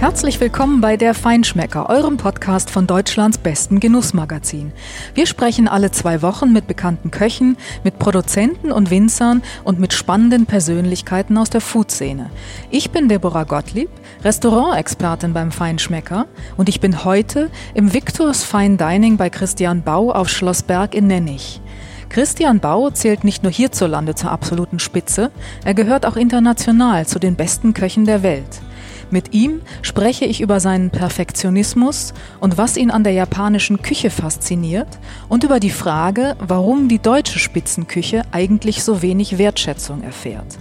Herzlich willkommen bei Der Feinschmecker, eurem Podcast von Deutschlands besten Genussmagazin. Wir sprechen alle zwei Wochen mit bekannten Köchen, mit Produzenten und Winzern und mit spannenden Persönlichkeiten aus der Foodszene. Ich bin Deborah Gottlieb, Restaurantexpertin beim Feinschmecker und ich bin heute im Victors Fine Dining bei Christian Bau auf Schloss Berg in Nennig. Christian Bau zählt nicht nur hierzulande zur absoluten Spitze, er gehört auch international zu den besten Köchen der Welt. Mit ihm spreche ich über seinen Perfektionismus und was ihn an der japanischen Küche fasziniert und über die Frage, warum die deutsche Spitzenküche eigentlich so wenig Wertschätzung erfährt.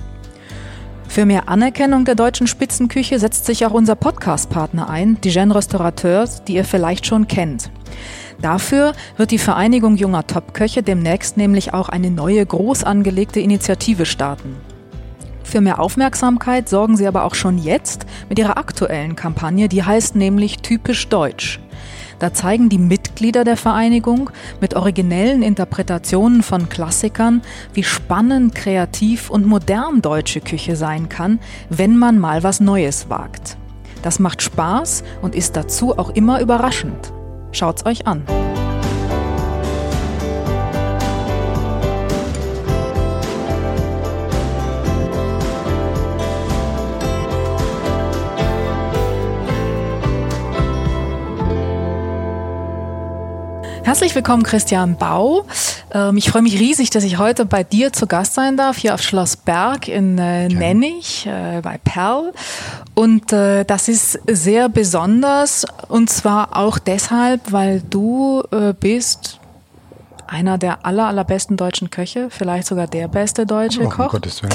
Für mehr Anerkennung der deutschen Spitzenküche setzt sich auch unser Podcast-Partner ein, die Jeune Restaurateurs, die ihr vielleicht schon kennt. Dafür wird die Vereinigung junger Topköche demnächst nämlich auch eine neue groß angelegte Initiative starten. Für mehr Aufmerksamkeit sorgen sie aber auch schon jetzt mit ihrer aktuellen Kampagne, die heißt nämlich Typisch Deutsch. Da zeigen die Mitglieder der Vereinigung mit originellen Interpretationen von Klassikern, wie spannend, kreativ und modern deutsche Küche sein kann, wenn man mal was Neues wagt. Das macht Spaß und ist dazu auch immer überraschend. Schaut's euch an. Herzlich willkommen, Christian Bau. Ähm, ich freue mich riesig, dass ich heute bei dir zu Gast sein darf, hier auf Schloss Berg in äh, Nennig äh, bei Perl. Und äh, das ist sehr besonders und zwar auch deshalb, weil du bist einer der aller, allerbesten deutschen Köche, vielleicht sogar der beste deutsche oh, Koch. Um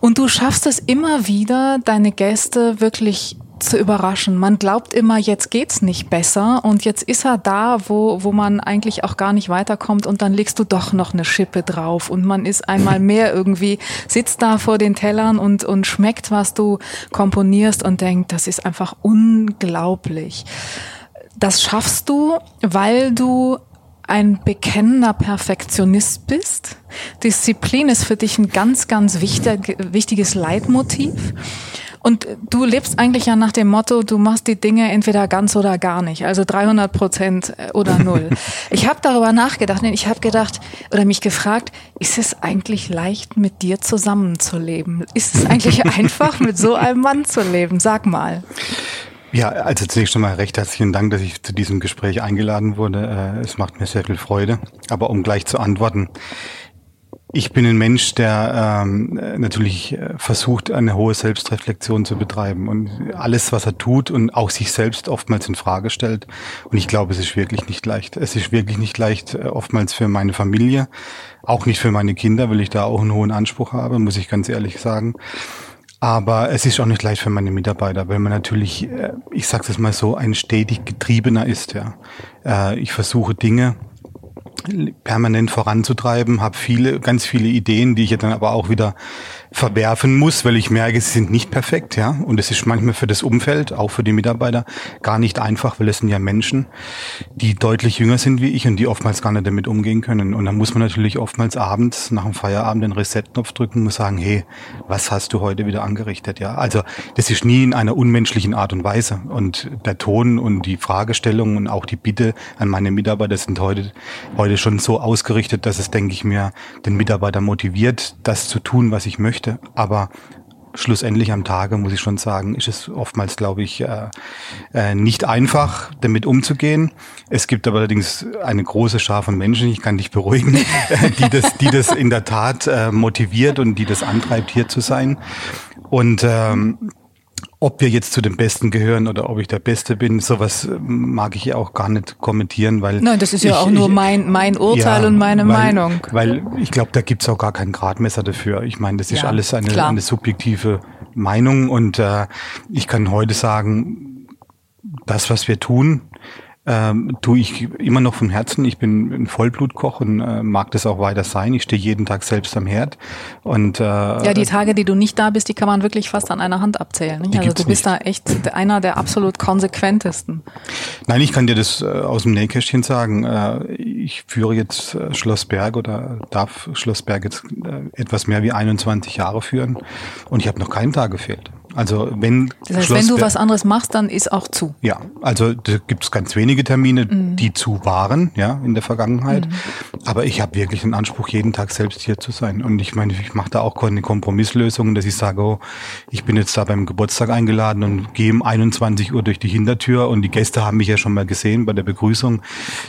und du schaffst es immer wieder, deine Gäste wirklich zu überraschen. Man glaubt immer, jetzt geht's nicht besser und jetzt ist er da, wo, wo man eigentlich auch gar nicht weiterkommt und dann legst du doch noch eine Schippe drauf und man ist einmal mehr irgendwie, sitzt da vor den Tellern und, und schmeckt, was du komponierst und denkt, das ist einfach unglaublich. Das schaffst du, weil du ein bekennender Perfektionist bist. Disziplin ist für dich ein ganz, ganz wichtig, wichtiges Leitmotiv. Und du lebst eigentlich ja nach dem Motto, du machst die Dinge entweder ganz oder gar nicht, also 300 Prozent äh, oder null. ich habe darüber nachgedacht, ich habe gedacht oder mich gefragt, ist es eigentlich leicht, mit dir zusammenzuleben? Ist es eigentlich einfach, mit so einem Mann zu leben? Sag mal. Ja, also zunächst einmal recht herzlichen Dank, dass ich zu diesem Gespräch eingeladen wurde. Äh, es macht mir sehr viel Freude. Aber um gleich zu antworten, ich bin ein Mensch, der ähm, natürlich äh, versucht, eine hohe Selbstreflexion zu betreiben und alles, was er tut und auch sich selbst oftmals in Frage stellt. Und ich glaube, es ist wirklich nicht leicht. Es ist wirklich nicht leicht, äh, oftmals für meine Familie, auch nicht für meine Kinder, weil ich da auch einen hohen Anspruch habe, muss ich ganz ehrlich sagen. Aber es ist auch nicht leicht für meine Mitarbeiter, weil man natürlich, äh, ich sage es mal so, ein stetig Getriebener ist. Ja, ich versuche Dinge permanent voranzutreiben, habe viele, ganz viele Ideen, die ich dann aber auch wieder verwerfen muss, weil ich merke, sie sind nicht perfekt, ja. Und es ist manchmal für das Umfeld, auch für die Mitarbeiter, gar nicht einfach, weil es sind ja Menschen, die deutlich jünger sind wie ich und die oftmals gar nicht damit umgehen können. Und dann muss man natürlich oftmals abends nach dem Feierabend den Reset-Knopf drücken und sagen, hey, was hast du heute wieder angerichtet, ja. Also das ist nie in einer unmenschlichen Art und Weise. Und der Ton und die Fragestellung und auch die Bitte an meine Mitarbeiter sind heute, heute schon so ausgerichtet, dass es, denke ich mir, den Mitarbeiter motiviert, das zu tun, was ich möchte möchte. Aber schlussendlich am Tage, muss ich schon sagen, ist es oftmals, glaube ich, äh, äh, nicht einfach, damit umzugehen. Es gibt aber allerdings eine große Schar von Menschen, ich kann dich beruhigen, die das, die das in der Tat äh, motiviert und die das antreibt, hier zu sein. Und ähm, ob wir jetzt zu den Besten gehören oder ob ich der Beste bin, sowas äh, mag ich ja auch gar nicht kommentieren, weil. Nein, das ist ja ich, auch nur mein, mein Urteil ja, und meine weil, Meinung. Weil ich glaube, da gibt's auch gar kein Gradmesser dafür. Ich meine, das ist ja, alles eine, eine subjektive Meinung und äh, ich kann heute sagen, das, was wir tun, ähm, tue ich immer noch vom Herzen. Ich bin ein Vollblutkoch und äh, mag das auch weiter sein. Ich stehe jeden Tag selbst am Herd. Und, äh, ja, die Tage, die du nicht da bist, die kann man wirklich fast an einer Hand abzählen. Nicht? Also du bist nicht. da echt einer der absolut konsequentesten. Nein, ich kann dir das äh, aus dem Nähkästchen sagen. Äh, ich führe jetzt äh, Schloss Berg oder darf Schloss Berg jetzt äh, etwas mehr wie 21 Jahre führen und ich habe noch keinen Tag gefehlt. Also wenn das heißt, wenn du was anderes machst, dann ist auch zu. Ja, also da gibt es ganz wenige Termine, mhm. die zu waren, ja, in der Vergangenheit. Mhm. Aber ich habe wirklich den Anspruch, jeden Tag selbst hier zu sein. Und ich meine, ich mache da auch keine Kompromisslösungen, dass ich sage, oh, ich bin jetzt da beim Geburtstag eingeladen und gehe um 21 Uhr durch die Hintertür und die Gäste haben mich ja schon mal gesehen bei der Begrüßung.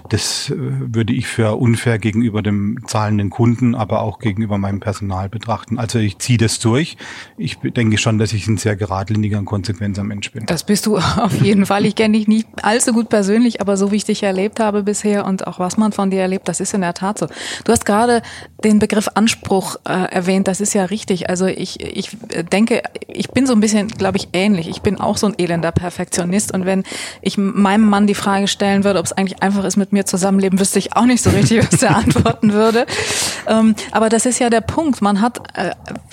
Das äh, würde ich für unfair gegenüber dem zahlenden Kunden, aber auch gegenüber meinem Personal betrachten. Also ich ziehe das durch. Ich denke schon, dass ich ein sehr geradliniger und konsequenter Mensch bin. Das bist du auf jeden Fall. Ich kenne dich nicht allzu gut persönlich, aber so wie ich dich erlebt habe bisher und auch was man von dir erlebt, das ist in der Tat so. Du hast gerade den Begriff Anspruch äh, erwähnt. Das ist ja richtig. Also ich, ich denke, ich bin so ein bisschen, glaube ich, ähnlich. Ich bin auch so ein elender Perfektionist und wenn ich meinem Mann die Frage stellen würde, ob es eigentlich einfach ist, mit mir zusammenleben, wüsste ich auch nicht so richtig, was er antworten würde. Ähm, aber das ist ja der Punkt. Man hat äh,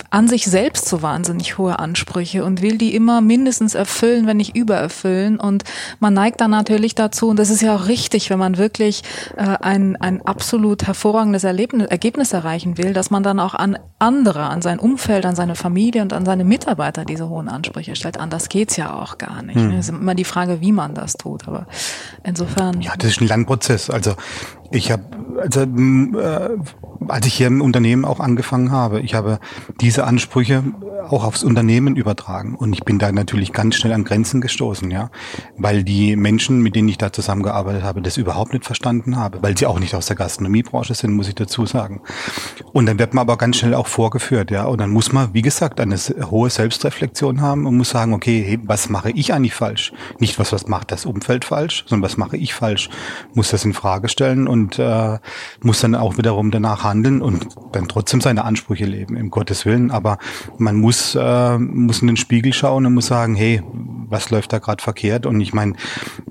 an sich selbst so wahnsinnig hohe Ansprüche und will die immer mindestens erfüllen, wenn nicht übererfüllen. Und man neigt dann natürlich dazu, und das ist ja auch richtig, wenn man wirklich äh, ein, ein absolut hervorragendes Erlebnis, Ergebnis erreichen will, dass man dann auch an andere, an sein Umfeld, an seine Familie und an seine Mitarbeiter diese hohen Ansprüche stellt. Anders geht's ja auch gar nicht. Hm. Es ist immer die Frage, wie man das tut. Aber insofern. Ja, das ist ein Lernprozess. Also ich habe, also äh, als ich hier im Unternehmen auch angefangen habe, ich habe diese Ansprüche auch aufs Unternehmen übertragen und ich bin da natürlich ganz schnell an Grenzen gestoßen, ja, weil die Menschen, mit denen ich da zusammengearbeitet habe, das überhaupt nicht verstanden habe, weil sie auch nicht aus der Gastronomiebranche sind, muss ich dazu sagen. Und dann wird man aber ganz schnell auch vorgeführt, ja, und dann muss man, wie gesagt, eine hohe Selbstreflexion haben und muss sagen, okay, hey, was mache ich eigentlich falsch? Nicht was, was macht das Umfeld falsch, sondern was mache ich falsch? Muss das in Frage stellen und und äh, muss dann auch wiederum danach handeln und dann trotzdem seine Ansprüche leben, im Gottes Willen. Aber man muss, äh, muss in den Spiegel schauen und muss sagen, hey, was läuft da gerade verkehrt? Und ich meine,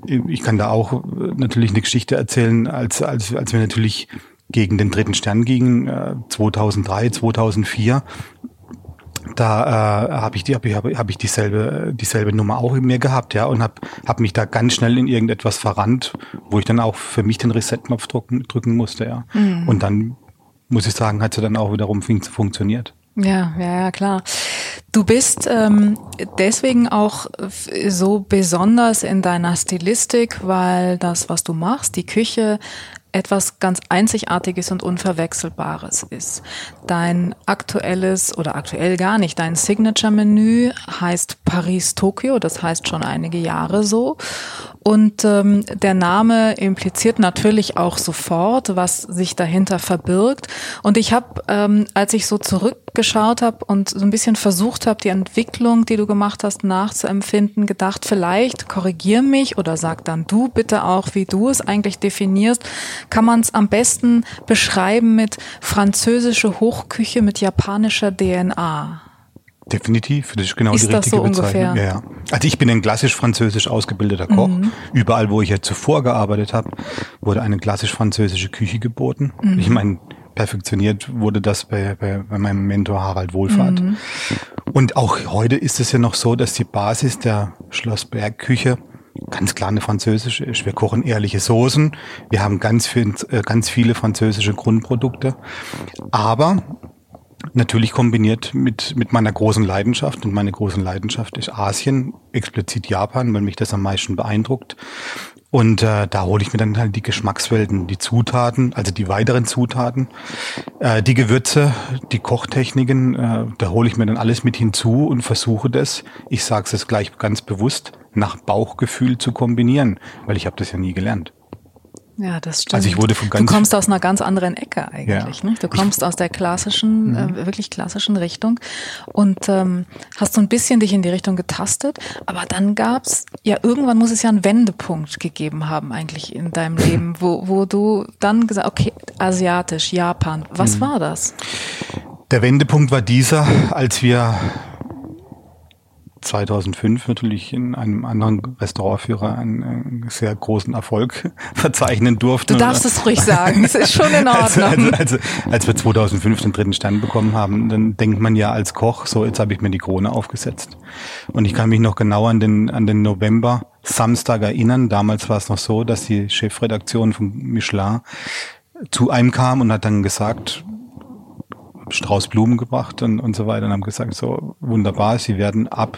ich kann da auch natürlich eine Geschichte erzählen, als, als, als wir natürlich gegen den dritten Stern gingen, äh, 2003, 2004 da äh, habe ich die habe ich, hab ich dieselbe dieselbe Nummer auch in mir gehabt ja und habe hab mich da ganz schnell in irgendetwas verrannt wo ich dann auch für mich den Reset-Knopf drücken, drücken musste ja. Mhm. und dann muss ich sagen hat sie dann auch wiederum funktioniert. Ja ja ja klar. Du bist ähm, deswegen auch so besonders in deiner Stilistik, weil das, was du machst, die Küche, etwas ganz Einzigartiges und Unverwechselbares ist. Dein aktuelles oder aktuell gar nicht, dein Signature-Menü heißt Paris-Tokio, das heißt schon einige Jahre so. Und ähm, der Name impliziert natürlich auch sofort, was sich dahinter verbirgt. Und ich habe, ähm, als ich so zurückgeschaut habe und so ein bisschen versucht habe, die Entwicklung, die du gemacht hast, nachzuempfinden, gedacht, vielleicht korrigier mich oder sag dann du bitte auch, wie du es eigentlich definierst, kann man es am besten beschreiben mit französische Hochküche mit japanischer DNA. Definitiv, das ist genau ist die richtige so Bezeichnung. Ja, ja. Also ich bin ein klassisch französisch ausgebildeter Koch. Mhm. Überall, wo ich ja zuvor gearbeitet habe, wurde eine klassisch französische Küche geboten. Mhm. Ich meine, perfektioniert wurde das bei, bei, bei meinem Mentor Harald Wohlfahrt. Mhm. Und auch heute ist es ja noch so, dass die Basis der Schlossbergküche ganz klar eine französische ist. Wir kochen ehrliche Soßen. Wir haben ganz, viel, äh, ganz viele französische Grundprodukte. Aber natürlich kombiniert mit, mit meiner großen Leidenschaft. Und meine großen Leidenschaft ist Asien, explizit Japan, weil mich das am meisten beeindruckt. Und äh, da hole ich mir dann halt die Geschmackswelten, die Zutaten, also die weiteren Zutaten, äh, die Gewürze, die Kochtechniken, äh, da hole ich mir dann alles mit hinzu und versuche das, ich sage es jetzt gleich ganz bewusst, nach Bauchgefühl zu kombinieren, weil ich habe das ja nie gelernt. Ja, das stimmt. Also ich wurde von ganz du kommst aus einer ganz anderen Ecke eigentlich. Ja. Ne? Du kommst ich, aus der klassischen, äh, mhm. wirklich klassischen Richtung und ähm, hast so ein bisschen dich in die Richtung getastet. Aber dann gab's ja irgendwann muss es ja einen Wendepunkt gegeben haben eigentlich in deinem Leben, wo wo du dann gesagt, okay, asiatisch, Japan. Was mhm. war das? Der Wendepunkt war dieser, als wir 2005 natürlich in einem anderen Restaurantführer einen, sehr großen Erfolg verzeichnen durften. Du darfst es ruhig sagen, es ist schon in Ordnung. Also, also, als wir 2005 den dritten Stern bekommen haben, dann denkt man ja als Koch, so jetzt habe ich mir die Krone aufgesetzt. Und ich kann mich noch genau an den, an den November Samstag erinnern. Damals war es noch so, dass die Chefredaktion von Michelin zu einem kam und hat dann gesagt, Strauß Blumen gebracht und, und so weiter und haben gesagt, so wunderbar, Sie werden ab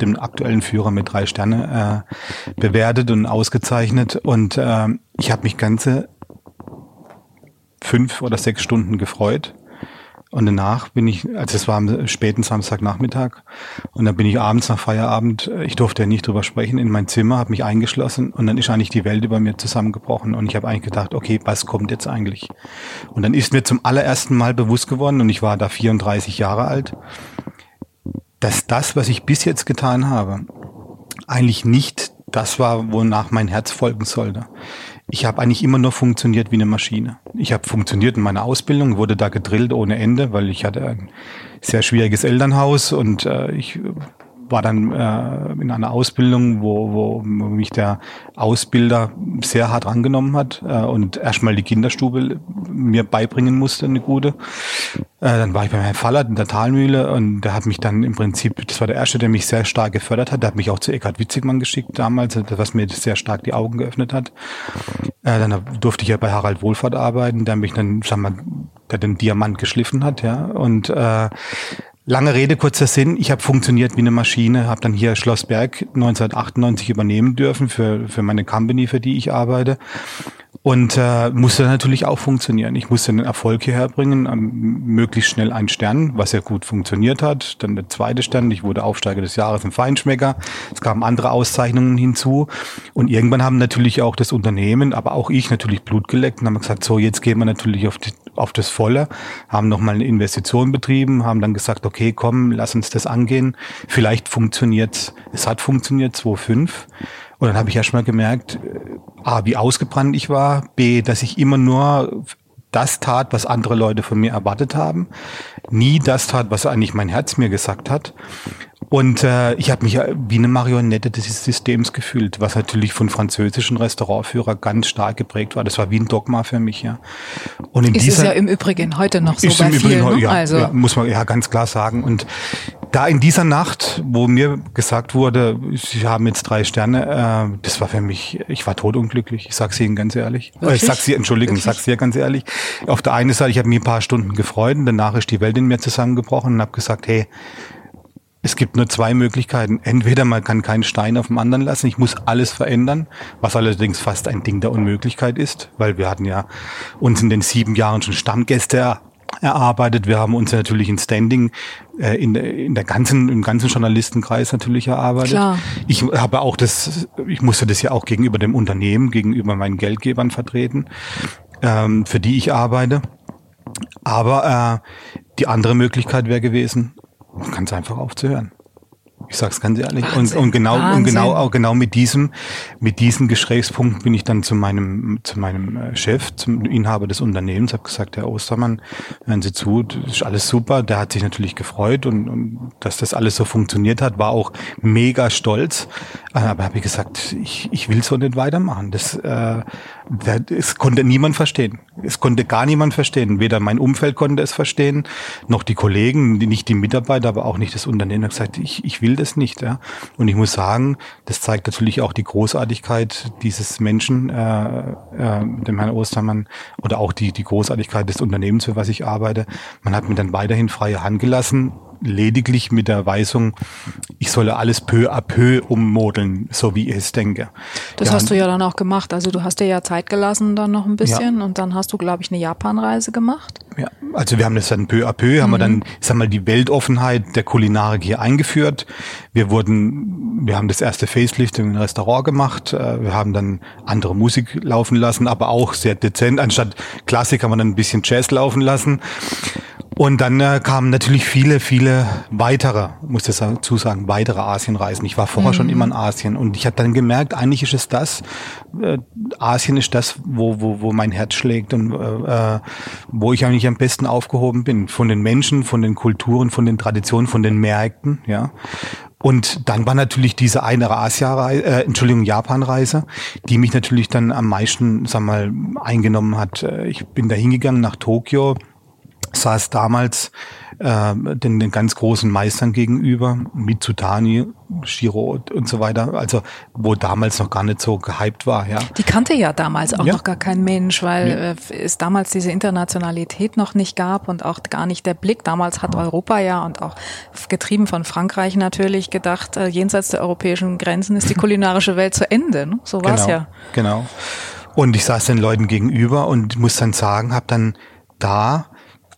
dem aktuellen Führer mit drei Sterne äh, bewertet und ausgezeichnet. Und äh, ich habe mich ganze fünf oder sechs Stunden gefreut und danach bin ich, also es war am späten Samstagnachmittag, und dann bin ich abends nach Feierabend, ich durfte ja nicht drüber sprechen, in mein Zimmer, habe mich eingeschlossen. Und dann ist eigentlich die Welt über mir zusammengebrochen. Und ich habe eigentlich gedacht, okay, was kommt jetzt eigentlich? Und dann ist mir zum allerersten Mal bewusst geworden, und ich war da 34 Jahre alt, dass das, was ich bis jetzt getan habe, eigentlich nicht das war, wonach mein Herz folgen sollte ich habe eigentlich immer nur funktioniert wie eine Maschine. Ich habe funktioniert in meiner Ausbildung, wurde da gedrillt ohne Ende, weil ich hatte ein sehr schwieriges Elternhaus und äh, ich war dann äh, in einer Ausbildung, wo, wo mich der Ausbilder sehr hart angenommen hat äh, und erstmal die Kinderstube mir beibringen musste, eine gute. Äh, dann war ich bei Herrn Fallert in der Talmühle und der hat mich dann im Prinzip, das war der erste, der mich sehr stark gefördert hat. Der hat mich auch zu Eckhard Witzigmann geschickt damals, was mir sehr stark die Augen geöffnet hat. Äh, dann durfte ich ja bei Harald Wohlfahrt arbeiten, der mich dann, sag mal, der den Diamant geschliffen hat, ja. Und äh, Lange Rede, kurzer Sinn. Ich habe funktioniert wie eine Maschine, habe dann hier Schloss Berg 1998 übernehmen dürfen für, für meine Company, für die ich arbeite. Und äh, musste natürlich auch funktionieren. Ich musste einen Erfolg hierher bringen, ähm, möglichst schnell einen Stern, was ja gut funktioniert hat. Dann der zweite Stern, ich wurde Aufsteiger des Jahres im Feinschmecker. Es kamen andere Auszeichnungen hinzu. Und irgendwann haben natürlich auch das Unternehmen, aber auch ich natürlich Blut geleckt und haben gesagt, so jetzt gehen wir natürlich auf, die, auf das Volle, haben nochmal eine Investition betrieben, haben dann gesagt, okay, komm, lass uns das angehen. Vielleicht funktioniert's. Es hat funktioniert, 2,5. Und dann habe ich erst mal gemerkt, äh, A, wie ausgebrannt ich war, B, dass ich immer nur das tat, was andere Leute von mir erwartet haben, nie das tat, was eigentlich mein Herz mir gesagt hat. Und äh, ich habe mich wie eine Marionette des Systems gefühlt, was natürlich von französischen Restaurantführer ganz stark geprägt war. Das war wie ein Dogma für mich, ja. Und in ist dieser, es ja im Übrigen heute noch so bei vielen, Übrigen, ne? ja, also ja, muss man ja ganz klar sagen. Und da in dieser Nacht, wo mir gesagt wurde, Sie haben jetzt drei Sterne, äh, das war für mich, ich war totunglücklich. Ich sag's Ihnen ganz ehrlich. Wirklich? Äh, ich sag's Ihnen, Entschuldigung, ich sag's dir ganz ehrlich. Auf der einen Seite, ich habe mir ein paar Stunden gefreut und danach ist die Welt in mir zusammengebrochen und habe gesagt, hey, es gibt nur zwei Möglichkeiten. Entweder man kann keinen Stein auf dem anderen lassen, ich muss alles verändern, was allerdings fast ein Ding der Unmöglichkeit ist, weil wir hatten ja uns in den sieben Jahren schon Stammgäste erarbeitet. Wir haben uns natürlich in Standing äh, in, in der ganzen im ganzen Journalistenkreis natürlich erarbeitet. Klar. Ich habe auch das, ich musste das ja auch gegenüber dem Unternehmen, gegenüber meinen Geldgebern vertreten, ähm, für die ich arbeite. Aber äh, die andere Möglichkeit wäre gewesen, ganz einfach aufzuhören. Ich sag's ganz ehrlich. Wahnsinn, und, und genau, Wahnsinn. und genau, auch genau mit diesem, mit diesem Gesprächspunkt bin ich dann zu meinem, zu meinem äh, Chef, zum Inhaber des Unternehmens, habe gesagt, Herr Ostermann, hören Sie zu, das ist alles super. Der hat sich natürlich gefreut und, und dass das alles so funktioniert hat, war auch mega stolz. Aber habe ich gesagt, ich, ich will so nicht weitermachen. Das, äh, es konnte niemand verstehen. Es konnte gar niemand verstehen. Weder mein Umfeld konnte es verstehen, noch die Kollegen, nicht die Mitarbeiter, aber auch nicht das Unternehmen. Ich gesagt, ich, ich will das nicht. Ja. Und ich muss sagen, das zeigt natürlich auch die Großartigkeit dieses Menschen, äh, äh, dem Herrn Ostermann, oder auch die, die Großartigkeit des Unternehmens, für was ich arbeite. Man hat mir dann weiterhin freie Hand gelassen lediglich mit der Weisung, ich solle alles peu à peu ummodeln, so wie ich es denke. Das ja, hast du ja dann auch gemacht. Also du hast dir ja Zeit gelassen dann noch ein bisschen ja. und dann hast du, glaube ich, eine Japanreise gemacht. Ja, also wir haben das dann peu à peu, mhm. haben wir dann, ich sag mal, die Weltoffenheit der Kulinarik hier eingeführt. Wir wurden, wir haben das erste Facelift im Restaurant gemacht. Äh, wir haben dann andere Musik laufen lassen, aber auch sehr dezent. Anstatt Klassik haben wir dann ein bisschen Jazz laufen lassen. Und dann äh, kamen natürlich viele, viele weitere, muss ich dazu sagen, weitere Asienreisen. Ich war vorher mhm. schon immer in Asien und ich habe dann gemerkt, eigentlich ist es das, äh, Asien ist das, wo, wo, wo mein Herz schlägt und äh, äh, wo ich eigentlich am besten aufgehoben bin. Von den Menschen, von den Kulturen, von den Traditionen, von den Märkten, ja. Und dann war natürlich diese eine Asia-Reise, äh, Entschuldigung, Japan-Reise, die mich natürlich dann am meisten, sag mal, eingenommen hat. Äh, ich bin da hingegangen nach Tokio, saß damals äh, den, den ganz großen Meistern gegenüber, Mitsutani, Shiro und so weiter, also wo damals noch gar nicht so gehypt war, ja. Die kannte ja damals auch ja. noch gar kein Mensch, weil ja. Äh, es damals diese Internationalität noch nicht gab und auch gar nicht der Blick. Damals hat Europa ja und auch getrieben von Frankreich natürlich gedacht, äh, jenseits der europäischen Grenzen ist die kulinarische Welt zu Ende. Ne? So war es genau, ja. Genau. Und ich saß den Leuten gegenüber und muss dann sagen, habe dann da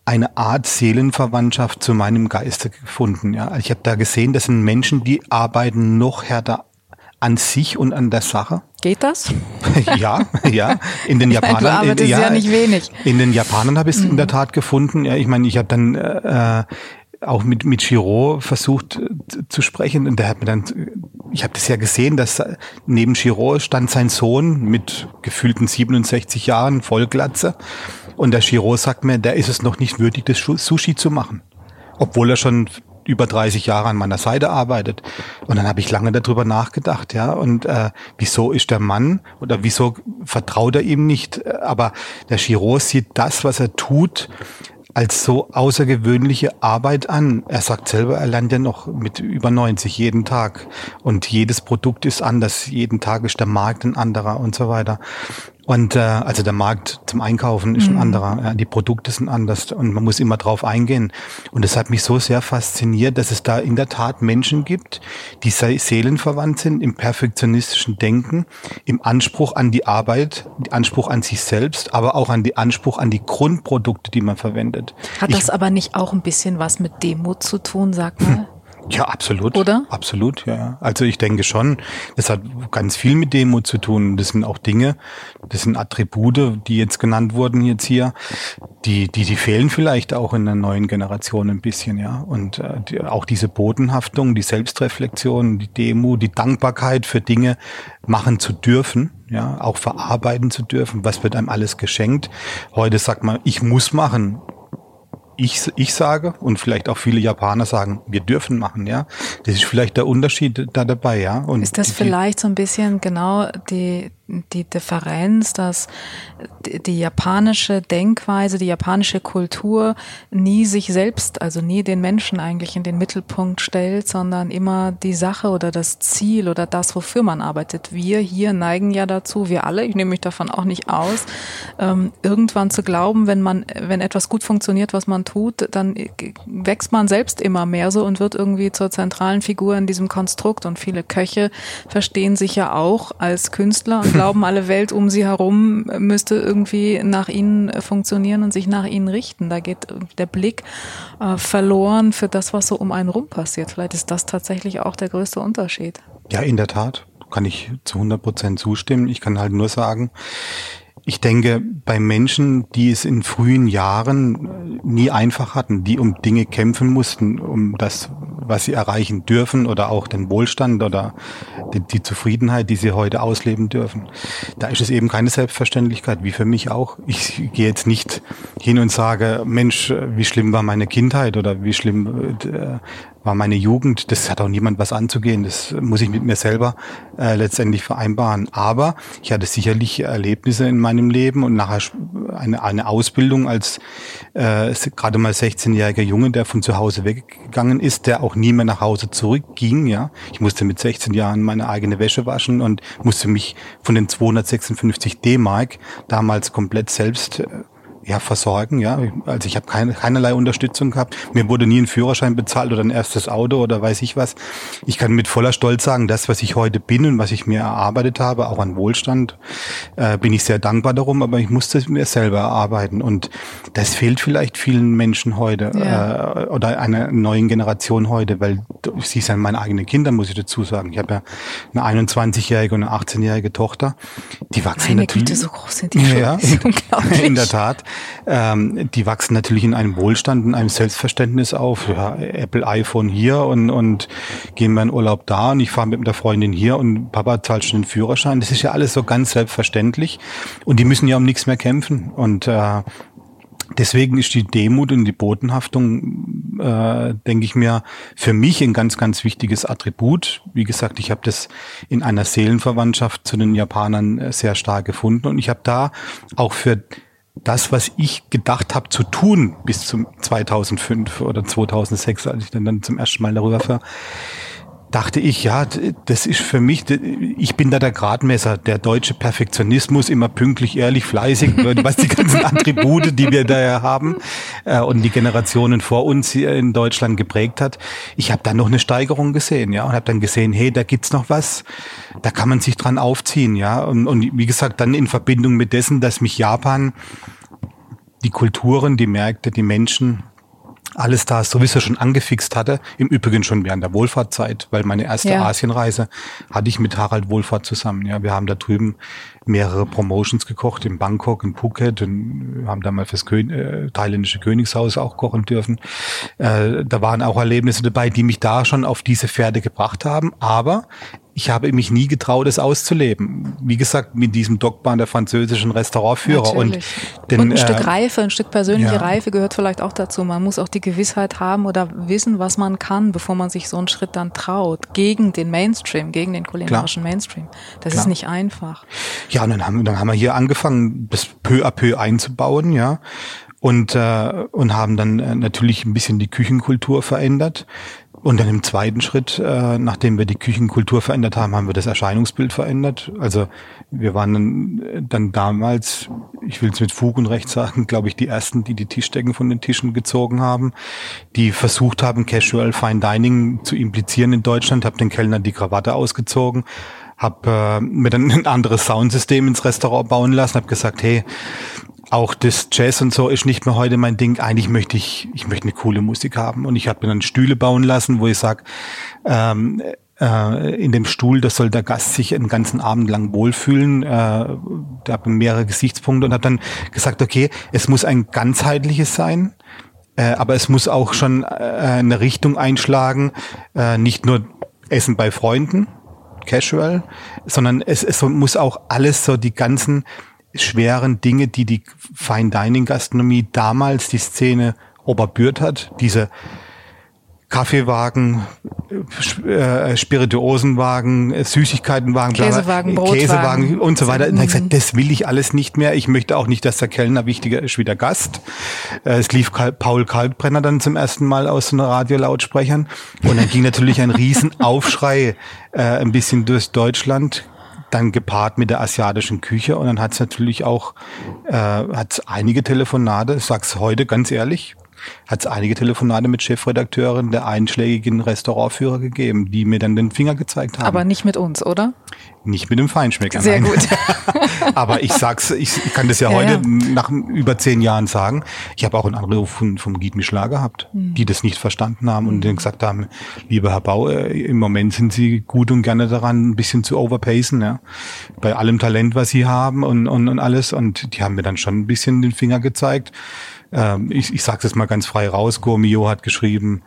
eine Art Seelenverwandtschaft zu meinem Geiste gefunden. Ja, ich habe da gesehen, das sind Menschen, die arbeiten noch härter an sich und an der Sache. Geht das? ja, ja. In den Japanern. in, ja, ja nicht wenig. In den Japanern habe ich es mhm. in der Tat gefunden. Ja, ich meine, ich habe dann äh, auch mit mit Shiro versucht äh, zu sprechen und der hat mir dann ich habe das ja gesehen, dass neben Shiro stand sein Sohn mit gefühlten 67 Jahren Vollglatze und der Shiro sagt mir, der ist es noch nicht würdig, das Sushi zu machen, obwohl er schon über 30 Jahre an meiner Seite arbeitet. Und dann habe ich lange darüber nachgedacht, ja. Und äh, wieso ist der Mann oder wieso vertraut er ihm nicht? Aber der Shiro sieht das, was er tut, als so außergewöhnliche Arbeit an. Er sagt selber, er lernt ja noch mit über 90 jeden Tag und jedes Produkt ist anders, jeden Tag ist der Markt ein anderer und so weiter. Und äh, also der Markt zum Einkaufen ist ein mhm. anderer, ja, die Produkte sind anders und man muss immer drauf eingehen. Und es hat mich so sehr fasziniert, dass es da in der Tat Menschen gibt, die seelenverwandt sind im perfektionistischen Denken, im Anspruch an die Arbeit, Anspruch an sich selbst, aber auch an die Anspruch an die Grundprodukte, die man verwendet. Hat das ich, aber nicht auch ein bisschen was mit Demut zu tun, sag mal? Ja, absolut. Oder? Absolut, ja. Also ich denke schon, das hat ganz viel mit Demo zu tun. Das sind auch Dinge, das sind Attribute, die jetzt genannt wurden jetzt hier, die, die, die fehlen vielleicht auch in der neuen Generation ein bisschen, ja. Und äh, die, auch diese Bodenhaftung, die Selbstreflexion, die Demo, die Dankbarkeit für Dinge machen zu dürfen, ja, auch verarbeiten zu dürfen. Was wird einem alles geschenkt? Heute sagt man, ich muss machen ich, ich sage und vielleicht auch viele Japaner sagen, wir dürfen machen, ja. Das ist vielleicht der Unterschied da dabei, ja. Und ist das vielleicht so ein bisschen genau die, die Differenz, dass die japanische Denkweise, die japanische Kultur nie sich selbst, also nie den Menschen eigentlich in den Mittelpunkt stellt, sondern immer die Sache oder das Ziel oder das, wofür man arbeitet. Wir hier neigen ja dazu, wir alle, ich nehme mich davon auch nicht aus, ähm, irgendwann zu glauben, wenn man, wenn etwas gut funktioniert, was man tut, dann wächst man selbst immer mehr so und wird irgendwie zur zentralen Figur in diesem Konstrukt. Und viele Köche verstehen sich ja auch als Künstler und glauben, alle Welt um sie herum müsste irgendwie nach ihnen funktionieren und sich nach ihnen richten. Da geht der Blick äh, verloren für das, was so um einen rum passiert. Vielleicht ist das tatsächlich auch der größte Unterschied. Ja, in der Tat kann ich zu 100 Prozent zustimmen. Ich kann halt nur sagen, ich denke, bei Menschen, die es in frühen Jahren nie einfach hatten, die um Dinge kämpfen mussten, um das, was sie erreichen dürfen oder auch den Wohlstand oder die, die, Zufriedenheit, die sie heute ausleben dürfen, da ist es eben keine Selbstverständlichkeit, wie für mich auch. Ich gehe jetzt nicht hin und sage, Mensch, wie schlimm war meine Kindheit oder wie schlimm äh, war meine Jugend, das hat auch niemand was anzugehen, das muss ich mit mir selber äh, letztendlich vereinbaren. Aber ich hatte sicherlich Erlebnisse in meinem Leben und nachher eine, eine Ausbildung als äh, gerade mal 16-jähriger Junge, der von zu Hause weggegangen ist, der auch nie mehr nach Hause zurückging. Ja, Ich musste mit 16 Jahren meine eigene Wäsche waschen und musste mich von den 256 D-Mark damals komplett selbst äh, ja, versorgen, ja. Also ich habe keine, keinerlei Unterstützung gehabt. Mir wurde nie ein Führerschein bezahlt oder ein erstes Auto oder weiß ich was. Ich kann mit voller Stolz sagen, das, was ich heute bin und was ich mir erarbeitet habe, auch an Wohlstand, äh, bin ich sehr dankbar darum, aber ich musste es mir selber erarbeiten. Und das fehlt vielleicht vielen Menschen heute ja. äh, oder einer neuen Generation heute, weil sie sind meine eigenen Kinder, muss ich dazu sagen. Ich habe ja eine 21-jährige und eine 18-jährige Tochter. Die wachsen meine natürlich. Güte, so groß sind die schon. Ja, in, in der Tat. Ähm, die wachsen natürlich in einem Wohlstand, in einem Selbstverständnis auf. Ja, Apple iPhone hier und, und gehen wir in Urlaub da und ich fahre mit der Freundin hier und Papa zahlt schon den Führerschein. Das ist ja alles so ganz selbstverständlich. Und die müssen ja um nichts mehr kämpfen. Und äh, Deswegen ist die Demut und die Bodenhaftung, äh, denke ich mir, für mich ein ganz, ganz wichtiges Attribut. Wie gesagt, ich habe das in einer Seelenverwandtschaft zu den Japanern äh, sehr stark gefunden und ich habe da auch für das, was ich gedacht habe zu tun bis zum 2005 oder 2006, als ich dann, dann zum ersten Mal darüber war, dachte ich, ja, das ist für mich, ich bin da der Gradmesser, der deutsche Perfektionismus, immer pünktlich, ehrlich, fleißig, was die ganzen Attribute, die wir da ja haben äh, und die Generationen vor uns hier in Deutschland geprägt hat. Ich habe da noch eine Steigerung gesehen, ja, und habe dann gesehen, hey, da gibt's noch was, da kann man sich dran aufziehen, ja, und, und wie gesagt, dann in Verbindung mit dessen, dass mich Japan die Kulturen, die Märkte, die Menschen alles da sowieso schon angefixt hatte. Im Übrigen schon während der Wohlfahrtzeit, weil meine erste ja. Asienreise hatte ich mit Harald Wohlfahrt zusammen. Ja, wir haben da drüben mehrere Promotions gekocht in Bangkok, in Phuket und haben da mal fürs Kön äh, thailändische Königshaus auch kochen dürfen. Äh, da waren auch Erlebnisse dabei, die mich da schon auf diese Pferde gebracht haben. Aber ich habe mich nie getraut, es auszuleben. Wie gesagt, mit diesem Dogbahn der französischen Restaurantführer. Und, den, und ein äh, Stück Reife, ein Stück persönliche ja. Reife gehört vielleicht auch dazu. Man muss auch die Gewissheit haben oder wissen, was man kann, bevor man sich so einen Schritt dann traut. Gegen den Mainstream, gegen den kulinarischen Klar. Mainstream. Das Klar. ist nicht einfach. Ja, und dann haben, dann haben wir hier angefangen, das peu à peu einzubauen, ja und äh, und haben dann äh, natürlich ein bisschen die Küchenkultur verändert und dann im zweiten Schritt, äh, nachdem wir die Küchenkultur verändert haben, haben wir das Erscheinungsbild verändert. Also wir waren dann, dann damals, ich will es mit Fug und Recht sagen, glaube ich, die ersten, die die Tischdecken von den Tischen gezogen haben, die versucht haben, Casual Fine Dining zu implizieren in Deutschland, habe den Kellner die Krawatte ausgezogen, habe äh, mir dann ein anderes Soundsystem ins Restaurant bauen lassen, habe gesagt, hey, auch das Jazz und so ist nicht mehr heute mein Ding. Eigentlich möchte ich, ich möchte eine coole Musik haben. Und ich habe mir dann Stühle bauen lassen, wo ich sag, ähm, äh, in dem Stuhl, da soll der Gast sich einen ganzen Abend lang wohlfühlen. Äh, da habe mehrere Gesichtspunkte und habe dann gesagt, okay, es muss ein ganzheitliches sein, äh, aber es muss auch schon äh, eine Richtung einschlagen, äh, nicht nur Essen bei Freunden, casual, sondern es, es muss auch alles so die ganzen schweren Dinge, die die Fine Dining Gastronomie damals die Szene oberbührt hat. Diese Kaffeewagen, äh, Spirituosenwagen, Süßigkeitenwagen, Käsewagen, Brotwagen, Käsewagen und so weiter. Und gesagt, das will ich alles nicht mehr. Ich möchte auch nicht, dass der Kellner wichtiger ist wie der Gast. Äh, es lief Paul Kalkbrenner dann zum ersten Mal aus einer Radiolautsprechern. Und dann ging natürlich ein Riesenaufschrei äh, ein bisschen durch Deutschland dann gepaart mit der asiatischen Küche. Und dann hat es natürlich auch äh, hat's einige Telefonate, ich sag's heute ganz ehrlich, hat es einige Telefonate mit Chefredakteuren der einschlägigen Restaurantführer gegeben, die mir dann den Finger gezeigt haben. Aber nicht mit uns, oder? Nicht mit dem Feinschmecker. Sehr nein. gut. Aber ich sag's, ich kann das ja, ja heute ja. nach über zehn Jahren sagen. Ich habe auch einen Anruf von, vom Guide Michelin gehabt, mhm. die das nicht verstanden haben und mhm. gesagt haben, lieber Herr Bau, äh, im Moment sind Sie gut und gerne daran, ein bisschen zu overpacen, ja. Bei allem Talent, was Sie haben und, und, und alles. Und die haben mir dann schon ein bisschen den Finger gezeigt ähm, ich, ich sage es mal ganz frei raus, Gourmillot hat geschrieben,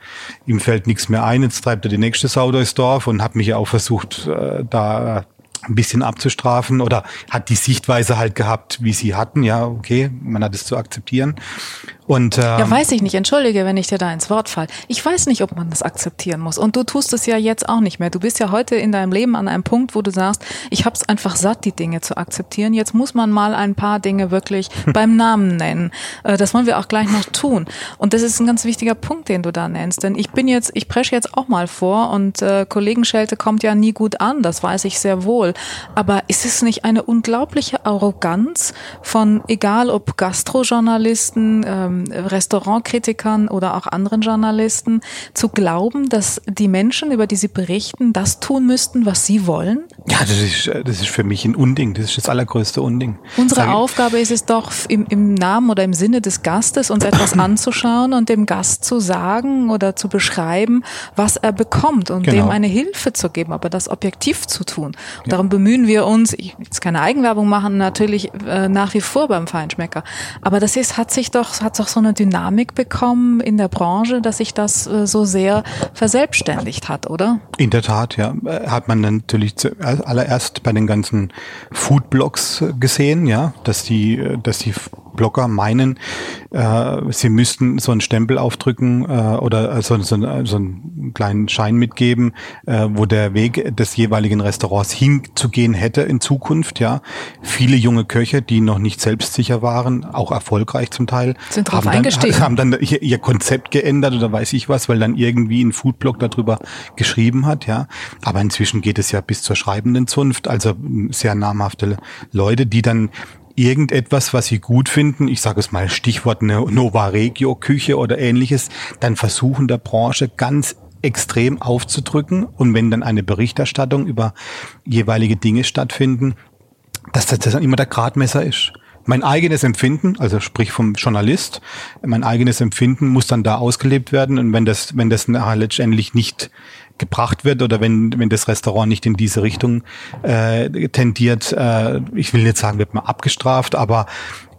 ihm fällt nichts mehr ein, jetzt treibt er die nächste Sau durchs Dorf und hat mich ja auch versucht, äh, da ein bisschen abzustrafen oder hat die Sichtweise halt gehabt, wie sie hatten. Ja, okay, man hat es zu akzeptieren. Und, ähm, ja, weiß ich nicht. Entschuldige, wenn ich dir da ins Wort fall. Ich weiß nicht, ob man das akzeptieren muss. Und du tust es ja jetzt auch nicht mehr. Du bist ja heute in deinem Leben an einem Punkt, wo du sagst, ich habe es einfach satt, die Dinge zu akzeptieren. Jetzt muss man mal ein paar Dinge wirklich beim Namen nennen. Äh, das wollen wir auch gleich noch tun. Und das ist ein ganz wichtiger Punkt, den du da nennst. Denn ich bin jetzt, ich presche jetzt auch mal vor und äh, Kollegenschelte kommt ja nie gut an. Das weiß ich sehr wohl. Aber ist es nicht eine unglaubliche Arroganz von, egal ob Gastrojournalisten, äh, ähm, Restaurantkritikern oder auch anderen Journalisten zu glauben, dass die Menschen, über die sie berichten, das tun müssten, was sie wollen? Ja, das ist, das ist für mich ein Unding. Das ist das allergrößte Unding. Unsere Sag Aufgabe ist es doch, im, im Namen oder im Sinne des Gastes uns etwas anzuschauen und dem Gast zu sagen oder zu beschreiben, was er bekommt und genau. dem eine Hilfe zu geben, aber das objektiv zu tun. Ja. Darum bemühen wir uns, ich will jetzt keine Eigenwerbung machen, natürlich äh, nach wie vor beim Feinschmecker. Aber das ist, hat sich doch, hat auch so eine Dynamik bekommen in der Branche, dass sich das äh, so sehr verselbstständigt hat, oder? In der Tat, ja. Äh, hat man natürlich zuallererst bei den ganzen Foodblogs äh, gesehen, ja, dass die, dass die Foodblogger meinen, äh, sie müssten so einen Stempel aufdrücken äh, oder so, so, so einen kleinen Schein mitgeben, äh, wo der Weg des jeweiligen Restaurants hinzugehen hätte in Zukunft. Ja, viele junge Köche, die noch nicht selbstsicher waren, auch erfolgreich zum Teil, sind drauf haben dann, haben dann ihr, ihr Konzept geändert oder weiß ich was, weil dann irgendwie ein Foodblog darüber geschrieben hat. Ja, aber inzwischen geht es ja bis zur schreibenden Zunft, also sehr namhafte Leute, die dann irgendetwas, was sie gut finden, ich sage es mal Stichwort eine Nova Regio Küche oder ähnliches, dann versuchen der Branche ganz extrem aufzudrücken und wenn dann eine Berichterstattung über jeweilige Dinge stattfinden, dass das dann immer der Gradmesser ist. Mein eigenes Empfinden, also sprich vom Journalist, mein eigenes Empfinden muss dann da ausgelebt werden und wenn das, wenn das nachher letztendlich nicht gebracht wird oder wenn, wenn das Restaurant nicht in diese Richtung äh, tendiert, äh, ich will nicht sagen, wird man abgestraft, aber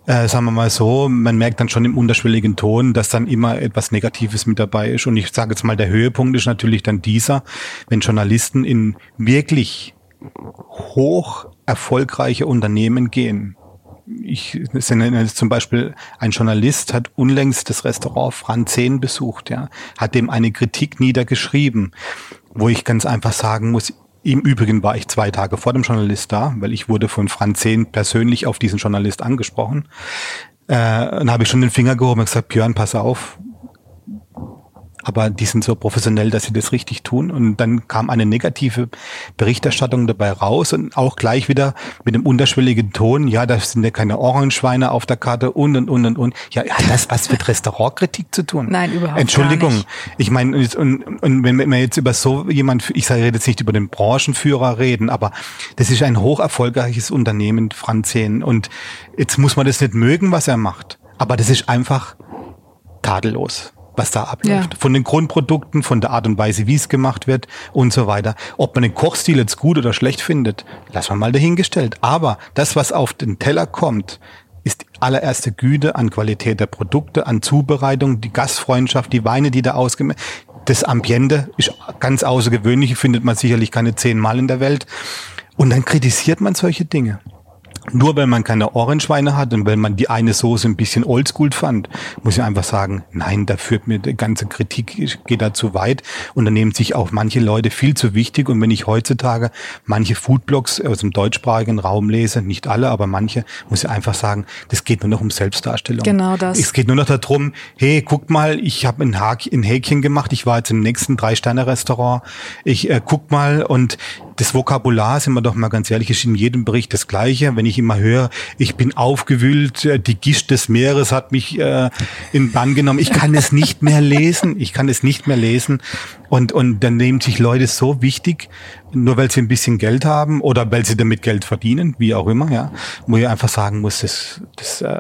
äh, sagen wir mal so, man merkt dann schon im unterschwelligen Ton, dass dann immer etwas Negatives mit dabei ist. Und ich sage jetzt mal, der Höhepunkt ist natürlich dann dieser, wenn Journalisten in wirklich hoch erfolgreiche Unternehmen gehen, ich zum Beispiel ein Journalist hat unlängst das Restaurant Franzen besucht, ja, hat dem eine Kritik niedergeschrieben, wo ich ganz einfach sagen muss, im Übrigen war ich zwei Tage vor dem Journalist da, weil ich wurde von Franzen persönlich auf diesen Journalist angesprochen. Äh, dann habe ich schon den Finger gehoben und gesagt, Björn, pass auf, aber die sind so professionell, dass sie das richtig tun. Und dann kam eine negative Berichterstattung dabei raus und auch gleich wieder mit dem unterschwelligen Ton, ja, da sind ja keine Orangenschweine auf der Karte und und und und und. Ja, hat das was mit Restaurantkritik zu tun? Nein, überhaupt Entschuldigung. nicht. Ich meine, und, und, und wenn wir jetzt über so jemand, ich sage jetzt nicht über den Branchenführer reden, aber das ist ein hoch erfolgreiches Unternehmen, Franzen. Und jetzt muss man das nicht mögen, was er macht. Aber das ist einfach tadellos was da abläuft. Ja. Von den Grundprodukten, von der Art und Weise, wie es gemacht wird und so weiter. Ob man den Kochstil jetzt gut oder schlecht findet, lassen wir mal dahingestellt. Aber das, was auf den Teller kommt, ist die allererste Güte an Qualität der Produkte, an Zubereitung, die Gastfreundschaft, die Weine, die da ausgemäht. Das Ambiente ist ganz außergewöhnlich, findet man sicherlich keine zehnmal in der Welt. Und dann kritisiert man solche Dinge. Nur weil man keine Orangeweine hat und weil man die eine Soße ein bisschen oldschool fand, muss ich einfach sagen, nein, da führt mir die ganze Kritik, geht da zu weit und da nehmen sich auch manche Leute viel zu wichtig und wenn ich heutzutage manche Foodblogs aus dem deutschsprachigen Raum lese, nicht alle, aber manche, muss ich einfach sagen, das geht nur noch um Selbstdarstellung. Genau das. Es geht nur noch darum, hey, guck mal, ich habe ein Häkchen gemacht, ich war jetzt im nächsten Drei-Sterne-Restaurant, ich äh, guck mal und das Vokabular, sind wir doch mal ganz ehrlich, ist in jedem Bericht das Gleiche. Wenn ich immer höre, ich bin aufgewühlt, äh, die Gischt des Meeres hat mich äh, in Bann genommen. Ich kann es nicht mehr lesen. Ich kann es nicht mehr lesen. Und, und dann nehmen sich Leute so wichtig, nur weil sie ein bisschen Geld haben oder weil sie damit Geld verdienen, wie auch immer, ja. Wo ich einfach sagen muss, das, das äh,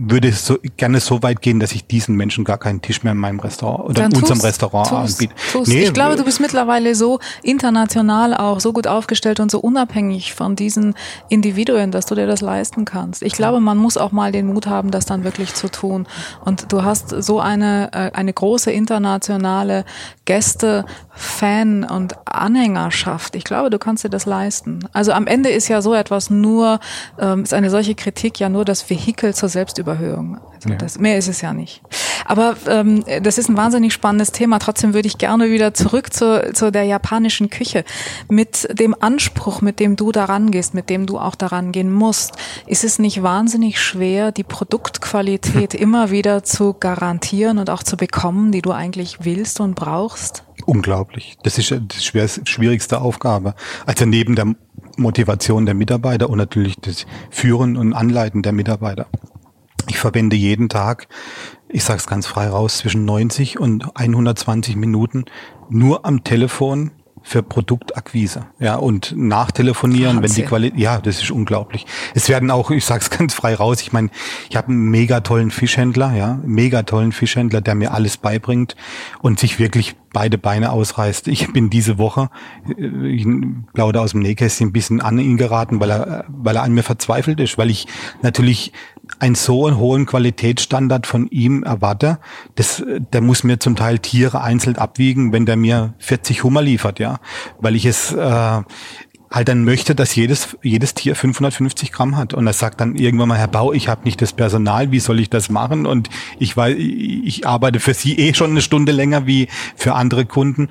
würde so, gerne so weit gehen, dass ich diesen Menschen gar keinen Tisch mehr in meinem Restaurant oder Dann in unserem tu's, Restaurant anbiete. Nee, ich glaube, du bist mittlerweile so international auch so gut aufgestellt und so unabhängig von diesen Individuen, dass du dir das leisten kannst. Ich glaube, man muss auch mal den Mut haben, das dann wirklich zu tun. Und du hast so eine, äh, eine große internationale Gäste, Fan und Anhängerschaft. Ich glaube, du kannst dir das leisten. Also am Ende ist ja so etwas nur, ähm, ist eine solche Kritik ja nur das Vehikel zur Selbstüberhöhung. Also Ja. das, mehr ist es ja nicht. Aber ähm, das ist ein wahnsinnig spannendes Thema. Trotzdem würde ich gerne wieder zurück zu, zu der japanischen Küche. Mit dem Anspruch, mit dem du daran gehst, mit dem du auch daran gehen musst, ist es nicht wahnsinnig schwer, die Produktqualität immer wieder zu garantieren und auch zu bekommen, die du eigentlich willst und brauchst? Unglaublich. Das ist die schwierigste Aufgabe. Also neben der Motivation der Mitarbeiter und natürlich das Führen und Anleiten der Mitarbeiter. Ich verwende jeden Tag, ich sage es ganz frei raus, zwischen 90 und 120 Minuten nur am Telefon für Produktakquise. Ja, und nachtelefonieren, wenn die Wahnsinn. Qualität, ja, das ist unglaublich. Es werden auch, ich sage es ganz frei raus, ich meine, ich habe einen mega tollen Fischhändler, ja, mega tollen Fischhändler, der mir alles beibringt und sich wirklich beide Beine ausreißt. Ich bin diese Woche, äh, ich plaudere aus dem Nähkästchen, ein bisschen an ihn geraten, weil er, weil er an mir verzweifelt ist, weil ich natürlich einen so hohen Qualitätsstandard von ihm erwarte, das, der muss mir zum Teil Tiere einzeln abwiegen, wenn der mir 40 Hummer liefert, ja, weil ich es, äh, halt dann möchte, dass jedes, jedes Tier 550 Gramm hat. Und er sagt dann irgendwann mal, Herr Bau, ich habe nicht das Personal, wie soll ich das machen? Und ich weiß, ich arbeite für Sie eh schon eine Stunde länger wie für andere Kunden.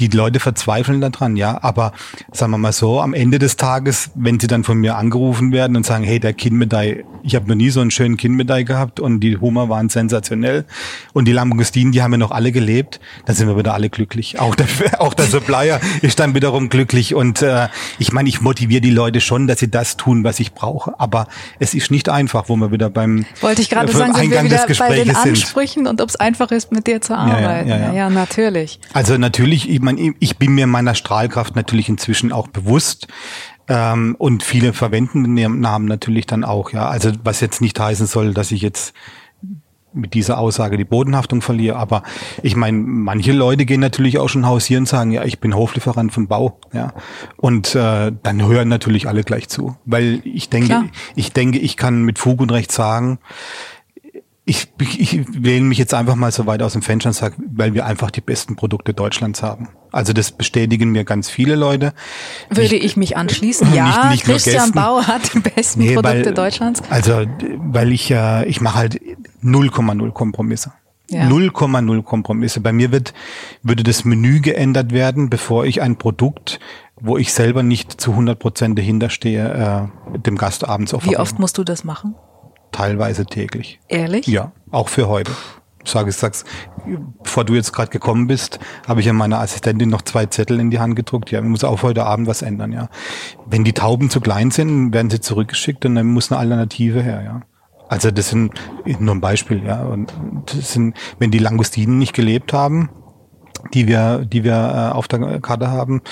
Die Leute verzweifeln daran, ja. Aber sagen wir mal so, am Ende des Tages, wenn sie dann von mir angerufen werden und sagen, hey, der Kindmedaille, ich habe noch nie so einen schönen Kindmedaille gehabt und die Hummer waren sensationell und die Lamborghini, die haben ja noch alle gelebt, dann sind wir wieder alle glücklich. Auch der, auch der Supplier ist dann wiederum glücklich und äh, ich meine, ich motiviere die Leute schon, dass sie das tun, was ich brauche. Aber es ist nicht einfach, wo wir wieder beim Wollte ich gerade äh, sagen, sind wir wieder bei den Ansprüchen sind. und ob es einfach ist, mit dir zu arbeiten. Ja, ja, ja, ja, natürlich. Also natürlich, ich meine, ich bin mir meiner Strahlkraft natürlich inzwischen auch bewusst. Ähm, und viele verwenden den Namen natürlich dann auch, ja. Also was jetzt nicht heißen soll, dass ich jetzt mit dieser Aussage die Bodenhaftung verliere. Aber ich meine, manche Leute gehen natürlich auch schon hausieren und sagen, ja, ich bin Hoflieferant von Bau. Ja. Und äh, dann hören natürlich alle gleich zu. Weil ich denke, Klar. ich denke, ich kann mit Fug und Recht sagen, ich, ich wähle mich jetzt einfach mal so weit aus dem Fenster und sage, weil wir einfach die besten Produkte Deutschlands haben. Also das bestätigen mir ganz viele Leute. Würde ich, ich mich anschließen? Ja, nicht, nicht Christian Bau hat die besten nee, Produkte weil, Deutschlands. Also weil ich äh, ich mache halt 0,0 Kompromisse. 0,0 ja. Kompromisse. Bei mir wird würde das Menü geändert werden, bevor ich ein Produkt, wo ich selber nicht zu 100 Prozent dahinter stehe, äh, dem Gast abends offerieren. Wie oft musst du das machen? Teilweise täglich. Ehrlich? Ja, auch für heute sag ich sag's, bevor du jetzt gerade gekommen bist, habe ich ja meiner Assistentin noch zwei Zettel in die Hand gedruckt. Ja, man muss auch heute Abend was ändern, ja. Wenn die Tauben zu klein sind, werden sie zurückgeschickt und dann muss eine Alternative her, ja. Also das sind nur ein Beispiel, ja. Und das sind, wenn die Langustinen nicht gelebt haben, die wir, die wir äh, auf der Karte haben,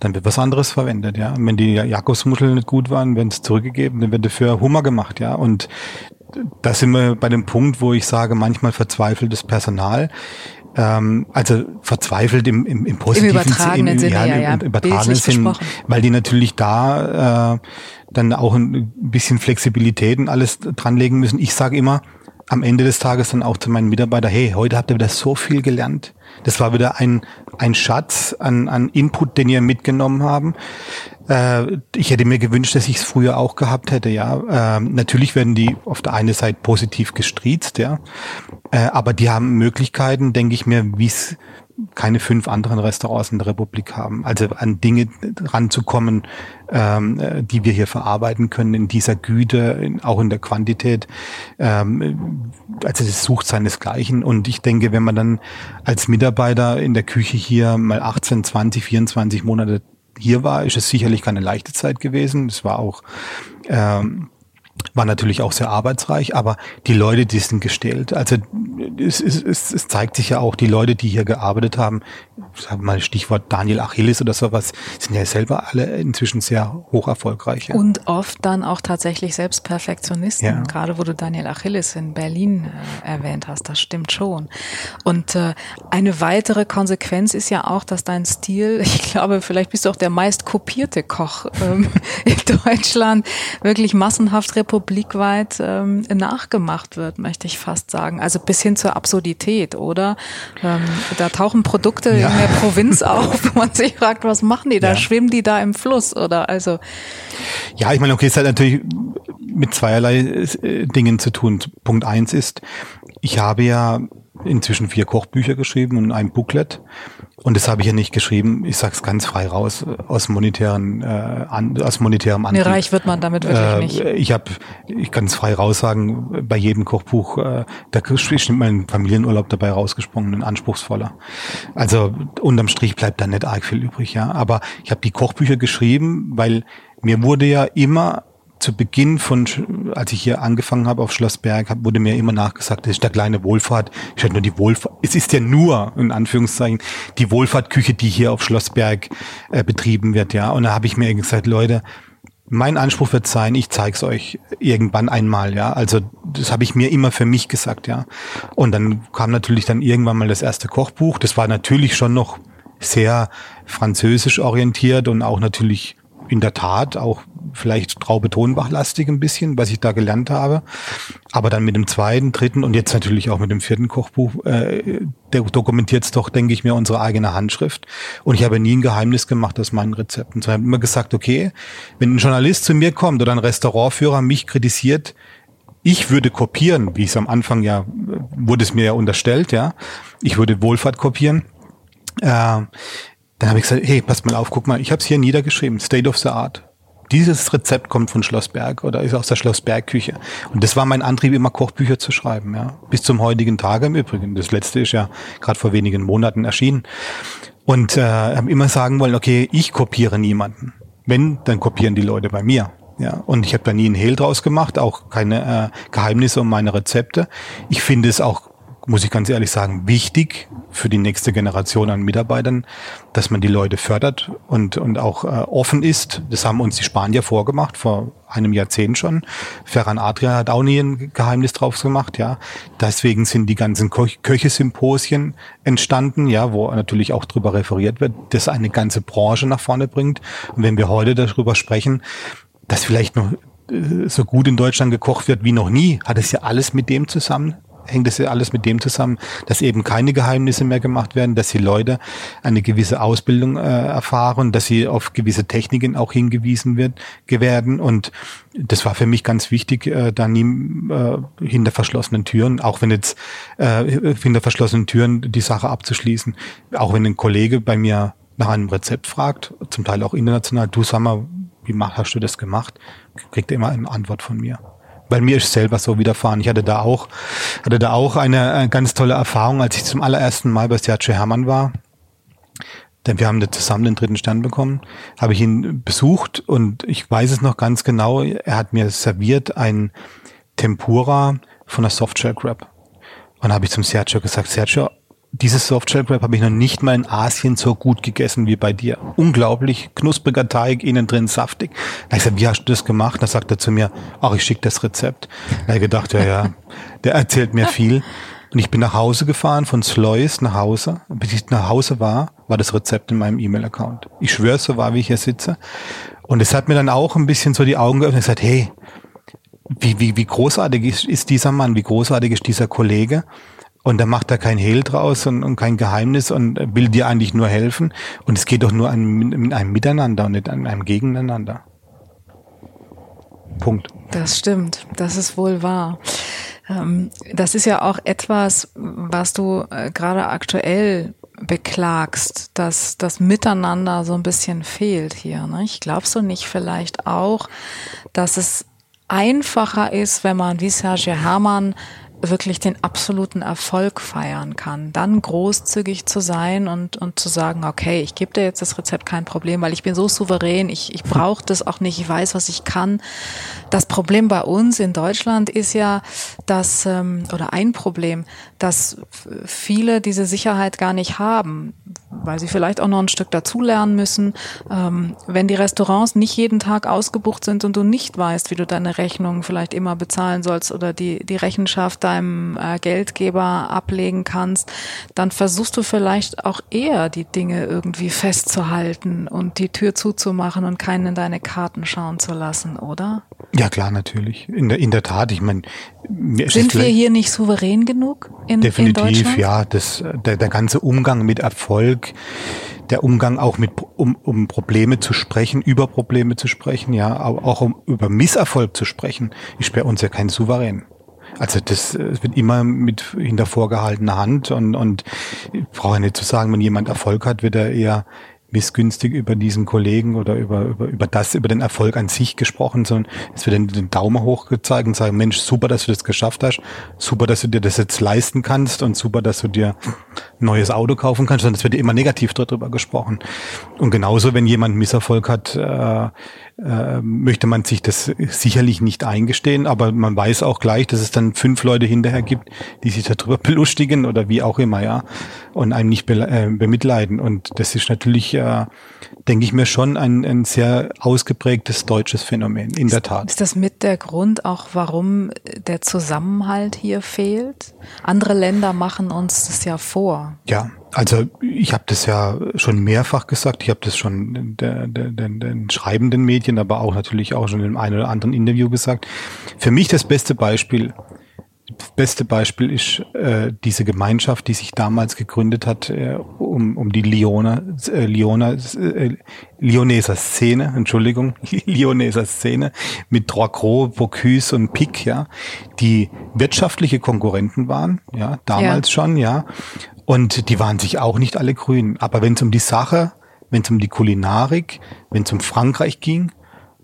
dann wird was anderes verwendet, ja. Und wenn die Jakobsmuscheln nicht gut waren, werden es zurückgegeben, dann wird dafür Hummer gemacht, ja. Und da sind wir bei dem Punkt, wo ich sage, manchmal verzweifeltes Personal. Ähm, also verzweifelt im, im, im positiven Im übertragenen Sinne, ja, ja, ja. Im übertragenen Sinn, weil die natürlich da äh, dann auch ein bisschen Flexibilität und alles dranlegen müssen. Ich sage immer, am Ende des Tages dann auch zu meinen Mitarbeitern, hey, heute habt ihr wieder so viel gelernt. Das war wieder ein, ein Schatz an, an Input, den ihr mitgenommen haben. Äh, ich hätte mir gewünscht, dass ich es früher auch gehabt hätte, ja. Äh, natürlich werden die auf der einen Seite positiv gestriezt, ja. Äh, aber die haben Möglichkeiten, denke ich mir, wie es keine fünf anderen Restaurants in der Republik haben. Also an Dinge ranzukommen, ähm, äh, die wir hier verarbeiten können in dieser Güte, in, auch in der Quantität. Ähm, also es sucht seinesgleichen. Und ich denke, wenn man dann als Mitarbeiter in der Küche hier mal 18, 20, 24 Monate hier war, ist es sicherlich keine leichte Zeit gewesen. Es war auch ähm, war natürlich auch sehr arbeitsreich, aber die Leute, die sind gestellt. Also es, es, es, zeigt sich ja auch, die Leute, die hier gearbeitet haben, sagen mal Stichwort Daniel Achilles oder sowas, sind ja selber alle inzwischen sehr hoch erfolgreich. Ja. Und oft dann auch tatsächlich selbst Perfektionisten, ja. gerade wo du Daniel Achilles in Berlin äh, erwähnt hast, das stimmt schon. Und äh, eine weitere Konsequenz ist ja auch, dass dein Stil, ich glaube, vielleicht bist du auch der meist kopierte Koch ähm, in Deutschland, wirklich massenhaft republikweit ähm, nachgemacht wird, möchte ich fast sagen. Also bis hin zur Absurdität, oder? Ähm, da tauchen Produkte ja. In der Provinz auf, wo man sich fragt, was machen die da? Ja. Schwimmen die da im Fluss, oder? Also. Ja, ich meine, okay, es hat natürlich mit zweierlei äh, Dingen zu tun. Punkt eins ist, ich habe ja inzwischen vier Kochbücher geschrieben und ein Booklet. Und das habe ich ja nicht geschrieben, ich sag's ganz frei raus, aus monetären, äh, an, aus monetärem Antrieb. Nee, reich wird man damit wirklich äh, nicht. Ich habe, ich kann es frei raus sagen, bei jedem Kochbuch, äh, da ist mein Familienurlaub dabei rausgesprungen, ein anspruchsvoller. Also unterm Strich bleibt da nicht arg viel übrig, ja. Aber ich habe die Kochbücher geschrieben, weil mir wurde ja immer zu Beginn von, als ich hier angefangen habe auf Schlossberg, wurde mir immer nachgesagt, das ist der kleine Wohlfahrt. Ich hatte nur die Wohlfahrt. Es ist ja nur, in Anführungszeichen, die Wohlfahrtküche, die hier auf Schlossberg äh, betrieben wird, ja. Und da habe ich mir gesagt, Leute, mein Anspruch wird sein, ich zeig's euch irgendwann einmal, ja. Also das habe ich mir immer für mich gesagt, ja. Und dann kam natürlich dann irgendwann mal das erste Kochbuch. Das war natürlich schon noch sehr französisch orientiert und auch natürlich in der Tat auch vielleicht Traube Tonbach-lastig ein bisschen, was ich da gelernt habe. Aber dann mit dem zweiten, dritten und jetzt natürlich auch mit dem vierten Kochbuch, äh, der dokumentiert es doch, denke ich mir, unsere eigene Handschrift. Und ich habe nie ein Geheimnis gemacht aus meinen Rezepten. Ich habe immer gesagt, okay, wenn ein Journalist zu mir kommt oder ein Restaurantführer mich kritisiert, ich würde kopieren, wie es am Anfang ja, wurde es mir ja unterstellt, ja. Ich würde Wohlfahrt kopieren. Äh, dann habe ich gesagt, hey, passt mal auf, guck mal, ich habe es hier niedergeschrieben, State of the Art. Dieses Rezept kommt von Schlossberg oder ist aus der Schlossberg-Küche. Und das war mein Antrieb, immer Kochbücher zu schreiben, ja. Bis zum heutigen Tage im Übrigen. Das letzte ist ja gerade vor wenigen Monaten erschienen. Und äh, habe immer sagen wollen, okay, ich kopiere niemanden. Wenn, dann kopieren die Leute bei mir. Ja, und ich habe da nie einen Hehl draus gemacht, auch keine äh, Geheimnisse um meine Rezepte. Ich finde es auch, muss ich ganz ehrlich sagen, wichtig für die nächste Generation an Mitarbeitern, dass man die Leute fördert und, und auch äh, offen ist. Das haben uns die Spanier vorgemacht, vor einem Jahrzehnt schon. Ferran Adria hat auch nie ein Geheimnis drauf gemacht, ja. Deswegen sind die ganzen Ko Köche-Symposien entstanden, ja, wo natürlich auch drüber referiert wird, das eine ganze Branche nach vorne bringt. Und wenn wir heute darüber sprechen, dass vielleicht noch äh, so gut in Deutschland gekocht wird wie noch nie, hat es ja alles mit dem zusammen, hängt es ja alles mit dem zusammen, dass eben keine Geheimnisse mehr gemacht werden, dass die Leute eine gewisse Ausbildung äh, erfahren, dass sie auf gewisse Techniken auch hingewiesen wird, werden. Und das war für mich ganz wichtig, äh, da nie äh, hinter verschlossenen Türen, auch wenn jetzt äh, hinter verschlossenen Türen die Sache abzuschließen, auch wenn ein Kollege bei mir nach einem Rezept fragt, zum Teil auch international, du sag mal, wie hast du das gemacht? Kriegt er immer eine Antwort von mir. Weil mir ist selber so widerfahren. Ich hatte da auch, hatte da auch eine, eine ganz tolle Erfahrung, als ich zum allerersten Mal bei Sergio Hermann war. Denn wir haben da zusammen den dritten Stern bekommen, habe ich ihn besucht und ich weiß es noch ganz genau. Er hat mir serviert ein Tempura von der Softshell Crab. Und habe ich zum Sergio gesagt, Sergio, dieses Softshell Crab habe ich noch nicht mal in Asien so gut gegessen wie bei dir. Unglaublich knuspriger Teig, innen drin saftig. Da ich gesagt, wie hast du das gemacht? Da sagt er zu mir, ach, ich schicke das Rezept. Da ich gedacht, ja, ja, der erzählt mir viel. Und ich bin nach Hause gefahren, von Slois nach Hause. Und bis ich nach Hause war, war das Rezept in meinem E-Mail-Account. Ich schwöre, so war, wie ich hier sitze. Und es hat mir dann auch ein bisschen so die Augen geöffnet und gesagt, hey, wie, wie, wie großartig ist, ist dieser Mann, wie großartig ist dieser Kollege. Und da macht er kein Hehl draus und, und, kein Geheimnis und will dir eigentlich nur helfen. Und es geht doch nur an, in einem Miteinander und nicht an einem Gegeneinander. Punkt. Das stimmt. Das ist wohl wahr. Ähm, das ist ja auch etwas, was du äh, gerade aktuell beklagst, dass das Miteinander so ein bisschen fehlt hier. Ne? Ich glaubst du nicht vielleicht auch, dass es einfacher ist, wenn man wie Sergio Hermann wirklich den absoluten Erfolg feiern kann, dann großzügig zu sein und, und zu sagen, okay, ich gebe dir jetzt das Rezept kein Problem, weil ich bin so souverän, ich, ich brauche das auch nicht, ich weiß, was ich kann. Das Problem bei uns in Deutschland ist ja, dass, ähm, oder ein Problem, dass viele diese Sicherheit gar nicht haben, weil sie vielleicht auch noch ein Stück dazulernen müssen. Ähm, wenn die Restaurants nicht jeden Tag ausgebucht sind und du nicht weißt, wie du deine Rechnung vielleicht immer bezahlen sollst oder die, die Rechenschaft deinem äh, Geldgeber ablegen kannst, dann versuchst du vielleicht auch eher die Dinge irgendwie festzuhalten und die Tür zuzumachen und keinen in deine Karten schauen zu lassen, oder? Ja, klar, natürlich. In der, in der Tat, ich meine. Sind wir hier nicht souverän genug in, Definitiv, in ja. Das, der, der ganze Umgang mit Erfolg, der Umgang auch mit, um, um Probleme zu sprechen, über Probleme zu sprechen, ja, auch um über Misserfolg zu sprechen, ist bei uns ja kein Souverän. Also das, das wird immer mit hinter vorgehaltener Hand und, und ich brauche nicht zu sagen, wenn jemand Erfolg hat, wird er eher missgünstig über diesen Kollegen oder über, über, über das, über den Erfolg an sich gesprochen, sondern es wird den Daumen hoch gezeigt und sagen, Mensch, super, dass du das geschafft hast, super, dass du dir das jetzt leisten kannst und super, dass du dir neues Auto kaufen kannst, sondern es wird immer negativ darüber gesprochen. Und genauso, wenn jemand Misserfolg hat, äh, äh, möchte man sich das sicherlich nicht eingestehen, aber man weiß auch gleich, dass es dann fünf Leute hinterher gibt, die sich darüber belustigen oder wie auch immer, ja, und einen nicht be äh, bemitleiden. Und das ist natürlich, äh, denke ich mir, schon ein, ein sehr ausgeprägtes deutsches Phänomen, in der Tat. Ist das mit der Grund auch, warum der Zusammenhalt hier fehlt? Andere Länder machen uns das ja vor. Ja, Also ich habe das ja schon mehrfach gesagt. Ich habe das schon den, den, den, den schreibenden Medien, aber auch natürlich auch schon in einem oder anderen Interview gesagt. Für mich das beste Beispiel das beste Beispiel ist äh, diese Gemeinschaft, die sich damals gegründet hat, äh, um, um die Liona, äh, Liona, äh, Lioneser Szene, Entschuldigung, Lioneser Szene mit Droit Bocuse und Pic, ja, die wirtschaftliche Konkurrenten waren, ja, damals ja. schon, ja. Und die waren sich auch nicht alle grün. Aber wenn es um die Sache, wenn es um die Kulinarik, wenn es um Frankreich ging,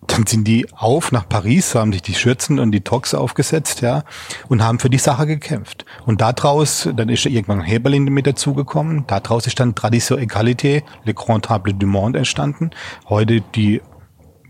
dann sind die auf nach Paris, haben sich die Schürzen und die Tox aufgesetzt, ja, und haben für die Sache gekämpft. Und daraus, dann ist irgendwann Heberlin mit dazugekommen, daraus ist dann Tradition Égalité, Le Grand Table du Monde entstanden. Heute die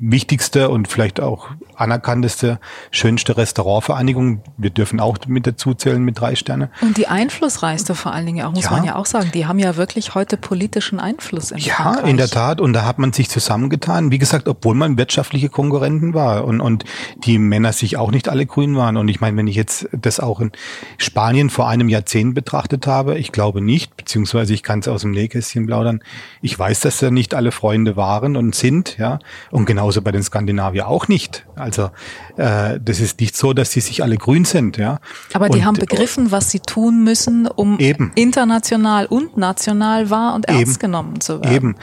wichtigste und vielleicht auch anerkannteste, schönste Restaurantvereinigung. Wir dürfen auch mit dazu zählen mit drei Sterne. Und die einflussreichste vor allen Dingen auch, muss ja. man ja auch sagen. Die haben ja wirklich heute politischen Einfluss in Ja, Frankreich. in der Tat. Und da hat man sich zusammengetan. Wie gesagt, obwohl man wirtschaftliche Konkurrenten war und, und die Männer sich auch nicht alle grün waren. Und ich meine, wenn ich jetzt das auch in Spanien vor einem Jahrzehnt betrachtet habe, ich glaube nicht, beziehungsweise ich kann es aus dem Nähkästchen plaudern. Ich weiß, dass da nicht alle Freunde waren und sind, ja. Und genauso bei den Skandinavier auch nicht. Also äh, das ist nicht so, dass sie sich alle grün sind, ja. Aber die und, haben begriffen, was sie tun müssen, um eben. international und national wahr und ernst eben. genommen zu werden. Eben.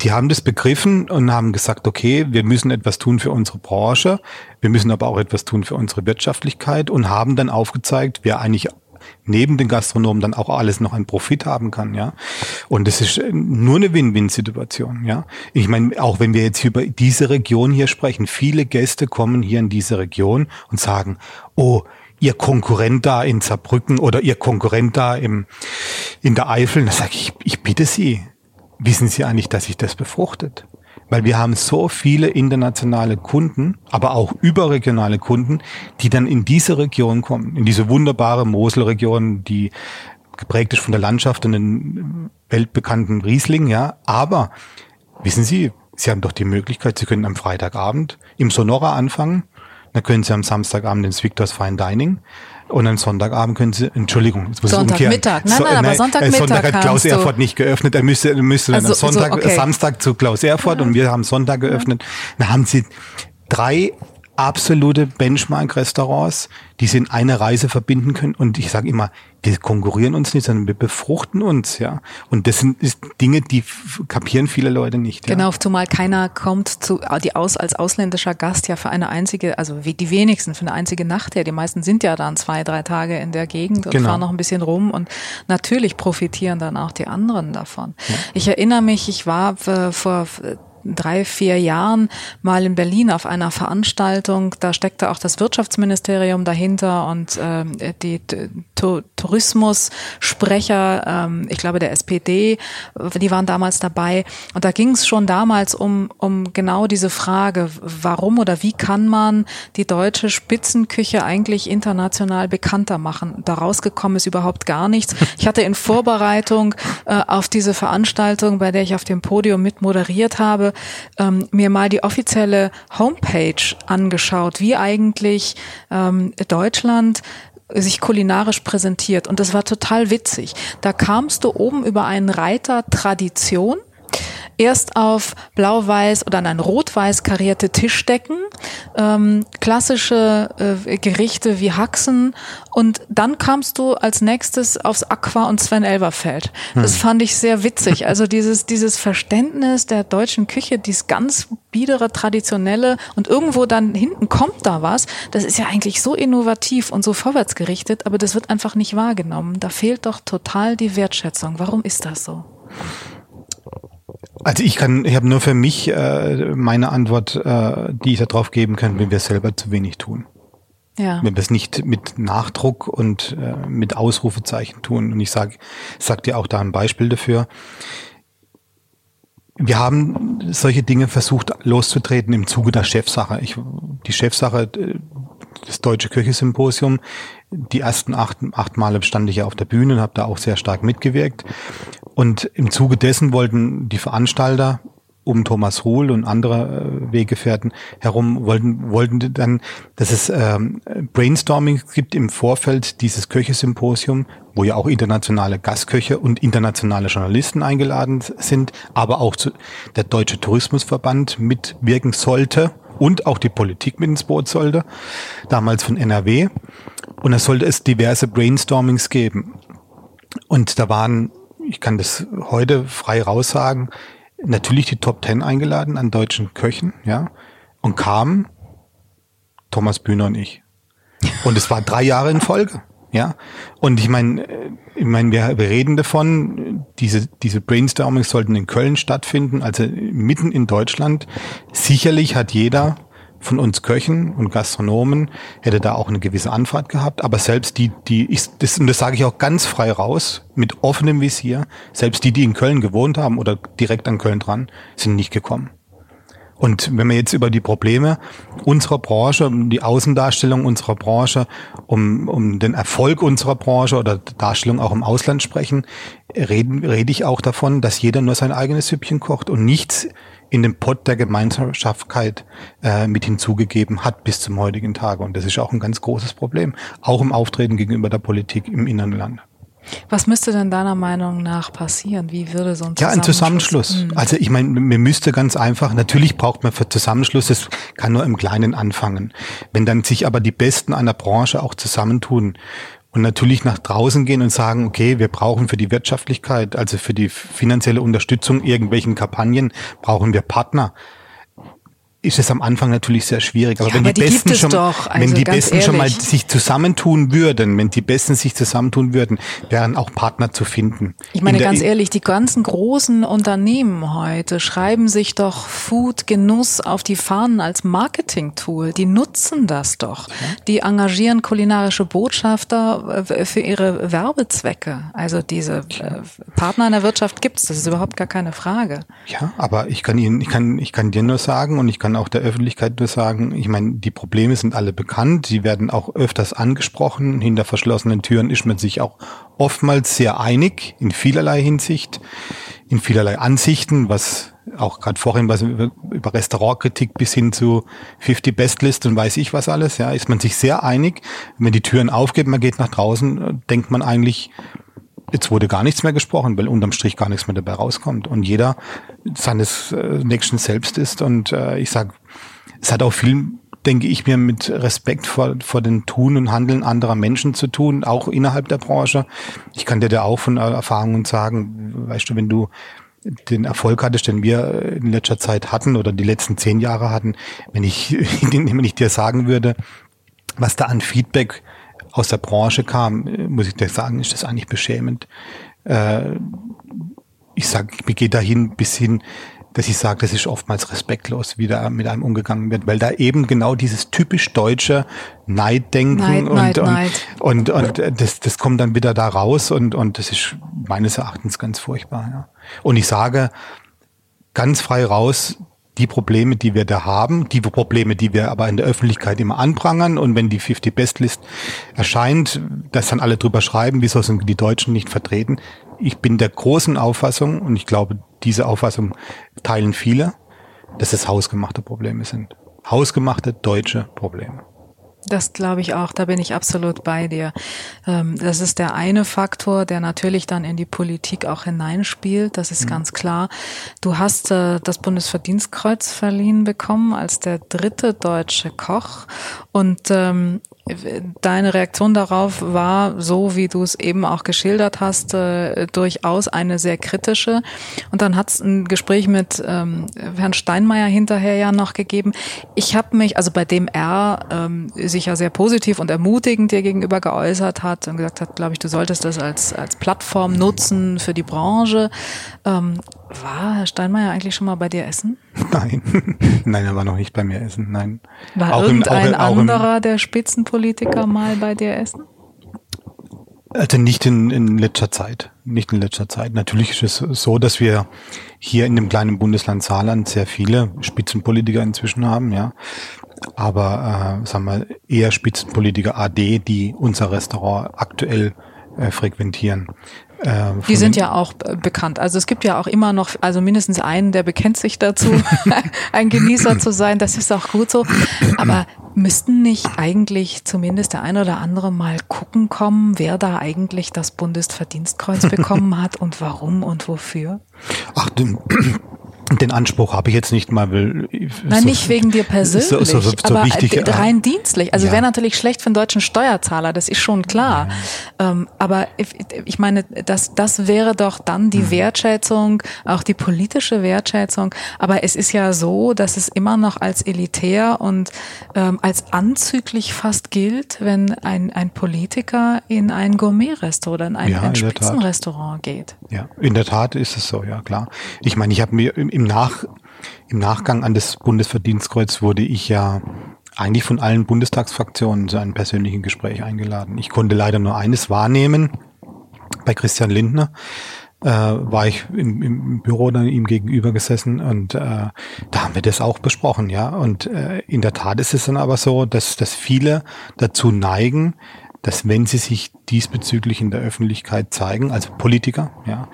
Die haben das begriffen und haben gesagt, okay, wir müssen etwas tun für unsere Branche, wir müssen aber auch etwas tun für unsere Wirtschaftlichkeit und haben dann aufgezeigt, wer eigentlich neben den Gastronomen dann auch alles noch einen Profit haben kann, ja. Und das ist nur eine Win-Win-Situation, ja. Ich meine, auch wenn wir jetzt über diese Region hier sprechen, viele Gäste kommen hier in diese Region und sagen, oh, ihr Konkurrent da in Saarbrücken oder ihr Konkurrent da im, in der Eifel, da sage ich, ich bitte Sie, wissen Sie eigentlich, dass sich das befruchtet? Weil wir haben so viele internationale Kunden, aber auch überregionale Kunden, die dann in diese Region kommen, in diese wunderbare Moselregion, die geprägt ist von der Landschaft und den weltbekannten Riesling, ja. Aber wissen Sie, Sie haben doch die Möglichkeit, Sie können am Freitagabend im Sonora anfangen, dann können Sie am Samstagabend ins Victor's Fine Dining und am Sonntagabend können Sie, Entschuldigung, jetzt muss Sonntagmittag, nein, nein, aber Sonntagmittag. Sonntag hat Klaus Erfurt nicht geöffnet. Er müsste, müsste dann also, Sonntag, so, okay. Samstag zu Klaus Erfurt ja. und wir haben Sonntag geöffnet. Da haben Sie drei absolute Benchmark-Restaurants, die sie in eine Reise verbinden können. Und ich sage immer, wir konkurrieren uns nicht, sondern wir befruchten uns, ja. Und das sind Dinge, die kapieren viele Leute nicht. Ja? Genau, zumal keiner kommt zu, die aus, als ausländischer Gast ja für eine einzige, also wie die wenigsten für eine einzige Nacht her. Die meisten sind ja dann zwei, drei Tage in der Gegend und genau. fahren noch ein bisschen rum und natürlich profitieren dann auch die anderen davon. Ja. Ich erinnere mich, ich war vor drei, vier Jahren mal in Berlin auf einer Veranstaltung. Da steckte auch das Wirtschaftsministerium dahinter und äh, die tu Tourismussprecher, ähm, ich glaube der SPD, die waren damals dabei. Und da ging es schon damals um, um genau diese Frage, warum oder wie kann man die deutsche Spitzenküche eigentlich international bekannter machen. Daraus gekommen ist überhaupt gar nichts. Ich hatte in Vorbereitung äh, auf diese Veranstaltung, bei der ich auf dem Podium mit moderiert habe, ähm, mir mal die offizielle Homepage angeschaut, wie eigentlich ähm, Deutschland sich kulinarisch präsentiert. Und das war total witzig. Da kamst du oben über einen Reiter Tradition erst auf blau-weiß oder nein, rot-weiß karierte Tischdecken, ähm, klassische äh, Gerichte wie Haxen und dann kamst du als nächstes aufs Aqua und Sven Elberfeld. Das hm. fand ich sehr witzig. Also dieses, dieses Verständnis der deutschen Küche, dieses ganz biedere, traditionelle und irgendwo dann hinten kommt da was, das ist ja eigentlich so innovativ und so vorwärtsgerichtet, aber das wird einfach nicht wahrgenommen. Da fehlt doch total die Wertschätzung. Warum ist das so? Also ich kann, ich habe nur für mich äh, meine Antwort, äh, die ich darauf geben kann, wenn wir selber zu wenig tun. Ja. Wenn wir es nicht mit Nachdruck und äh, mit Ausrufezeichen tun. Und ich sage sag dir auch da ein Beispiel dafür. Wir haben solche Dinge versucht loszutreten im Zuge der Chefsache. Ich, die Chefsache, äh, das Deutsche Kirchensymposium, die ersten acht, acht Male stand ich ja auf der Bühne und habe da auch sehr stark mitgewirkt. Und im Zuge dessen wollten die Veranstalter um Thomas Ruhl und andere äh, Weggefährten herum wollten, wollten dann, dass es ähm, Brainstorming gibt im Vorfeld dieses Köche-Symposium, wo ja auch internationale Gastköche und internationale Journalisten eingeladen sind, aber auch zu, der Deutsche Tourismusverband mitwirken sollte und auch die Politik mit ins Boot sollte, damals von NRW. Und es sollte es diverse Brainstormings geben. Und da waren, ich kann das heute frei raussagen, natürlich die Top Ten eingeladen an deutschen Köchen, ja, und kamen Thomas Bühner und ich. Und es war drei Jahre in Folge, ja. Und ich meine, äh, ich meine, wir, wir reden davon, diese, diese Brainstormings sollten in Köln stattfinden, also mitten in Deutschland. Sicherlich hat jeder von uns Köchen und Gastronomen hätte da auch eine gewisse Anfahrt gehabt, aber selbst die, die ich, das, und das sage ich auch ganz frei raus, mit offenem Visier, selbst die, die in Köln gewohnt haben oder direkt an Köln dran, sind nicht gekommen. Und wenn wir jetzt über die Probleme unserer Branche, um die Außendarstellung unserer Branche, um, um den Erfolg unserer Branche oder Darstellung auch im Ausland sprechen, reden, rede ich auch davon, dass jeder nur sein eigenes Süppchen kocht und nichts in den Pott der Gemeinschaftlichkeit äh, mit hinzugegeben hat bis zum heutigen Tage. Und das ist auch ein ganz großes Problem, auch im Auftreten gegenüber der Politik im inneren Land. Was müsste denn deiner Meinung nach passieren? Wie würde so ein Zusammenschluss? Ja, ein Zusammenschluss. Mhm. Also ich meine, mir müsste ganz einfach, natürlich braucht man für Zusammenschluss, das kann nur im Kleinen anfangen. Wenn dann sich aber die Besten einer Branche auch zusammentun, und natürlich nach draußen gehen und sagen, okay, wir brauchen für die Wirtschaftlichkeit, also für die finanzielle Unterstützung irgendwelchen Kampagnen, brauchen wir Partner ist es am Anfang natürlich sehr schwierig. Aber ja, wenn aber die, die Besten schon, also wenn die Besten ehrlich. schon mal sich zusammentun würden, wenn die Besten sich zusammentun würden, wären auch Partner zu finden. Ich meine ganz ehrlich, die ganzen großen Unternehmen heute schreiben sich doch Food Genuss auf die Fahnen als Marketing-Tool. Die nutzen das doch. Die engagieren kulinarische Botschafter äh, für ihre Werbezwecke. Also diese äh, Partner in der Wirtschaft gibt's. Das ist überhaupt gar keine Frage. Ja, aber ich kann Ihnen, ich kann, ich kann dir nur sagen und ich kann auch der Öffentlichkeit nur sagen, ich meine, die Probleme sind alle bekannt, sie werden auch öfters angesprochen. Hinter verschlossenen Türen ist man sich auch oftmals sehr einig in vielerlei Hinsicht, in vielerlei Ansichten, was auch gerade vorhin was über, über Restaurantkritik bis hin zu 50 Bestlist und weiß ich was alles, ja, ist man sich sehr einig. Wenn die Türen aufgeht, man geht nach draußen, denkt man eigentlich, jetzt wurde gar nichts mehr gesprochen, weil unterm Strich gar nichts mehr dabei rauskommt und jeder seines äh, Nächsten selbst ist und äh, ich sag, es hat auch viel, denke ich mir, mit Respekt vor, vor den Tun und Handeln anderer Menschen zu tun, auch innerhalb der Branche. Ich kann dir da auch von Erfahrungen sagen, weißt du, wenn du den Erfolg hattest, den wir in letzter Zeit hatten oder die letzten zehn Jahre hatten, wenn ich, wenn ich dir sagen würde, was da an Feedback aus der Branche kam, muss ich dir sagen, ist das eigentlich beschämend. Äh, ich sage, mir geht dahin bis hin, dass ich sage, das ist oftmals respektlos, wie da mit einem umgegangen wird, weil da eben genau dieses typisch deutsche Neiddenken Neid, und, Neid, und, Neid. und, und, und das, das kommt dann wieder da raus und, und das ist meines Erachtens ganz furchtbar. Ja. Und ich sage ganz frei raus, die Probleme, die wir da haben, die Probleme, die wir aber in der Öffentlichkeit immer anprangern und wenn die 50 Best List erscheint, dass dann alle drüber schreiben, wieso sind die Deutschen nicht vertreten. Ich bin der großen Auffassung und ich glaube, diese Auffassung teilen viele, dass es hausgemachte Probleme sind. Hausgemachte deutsche Probleme. Das glaube ich auch, da bin ich absolut bei dir. Ähm, das ist der eine Faktor, der natürlich dann in die Politik auch hineinspielt, das ist mhm. ganz klar. Du hast äh, das Bundesverdienstkreuz verliehen bekommen als der dritte deutsche Koch und ähm, Deine Reaktion darauf war, so wie du es eben auch geschildert hast, äh, durchaus eine sehr kritische. Und dann hat es ein Gespräch mit ähm, Herrn Steinmeier hinterher ja noch gegeben. Ich habe mich, also bei dem er ähm, sich ja sehr positiv und ermutigend dir gegenüber geäußert hat und gesagt hat, glaube ich, du solltest das als, als Plattform nutzen für die Branche. Ähm, war Herr Steinmeier eigentlich schon mal bei dir essen? Nein, nein, er war noch nicht bei mir essen, nein. War auch irgendein im, auch, anderer der Spitzenpolitiker mal bei dir essen? Also nicht in, in letzter Zeit, nicht in letzter Zeit. Natürlich ist es so, dass wir hier in dem kleinen Bundesland Saarland sehr viele Spitzenpolitiker inzwischen haben, ja. Aber äh, sagen wir eher Spitzenpolitiker AD, die unser Restaurant aktuell äh, frequentieren. Äh, die sind ja auch äh, bekannt. Also es gibt ja auch immer noch, also mindestens einen, der bekennt sich dazu, ein Genießer zu sein. Das ist auch gut so. Aber müssten nicht eigentlich zumindest der eine oder andere mal gucken kommen, wer da eigentlich das Bundesverdienstkreuz bekommen hat und warum und wofür? Ach, den Anspruch habe ich jetzt nicht mal. Will, Nein, so, nicht wegen dir persönlich, so, so, so aber wichtig, rein dienstlich. Also ja. wäre natürlich schlecht für den deutschen Steuerzahler, das ist schon klar. Ja. Ähm, aber ich, ich, meine, das, das wäre doch dann die mhm. Wertschätzung, auch die politische Wertschätzung. Aber es ist ja so, dass es immer noch als elitär und ähm, als anzüglich fast gilt, wenn ein, ein Politiker in ein Gourmet-Restaurant oder in ein, ja, ein Spitzenrestaurant geht. Ja, in der Tat ist es so, ja klar. Ich meine, ich habe mir im, Nach, im Nachgang an das Bundesverdienstkreuz wurde ich ja eigentlich von allen Bundestagsfraktionen zu einem persönlichen Gespräch eingeladen. Ich konnte leider nur eines wahrnehmen. Bei Christian Lindner äh, war ich im, im Büro dann ihm gegenüber gesessen und äh, da haben wir das auch besprochen, ja. Und äh, in der Tat ist es dann aber so, dass, dass viele dazu neigen, dass wenn sie sich diesbezüglich in der Öffentlichkeit zeigen, also Politiker, ja,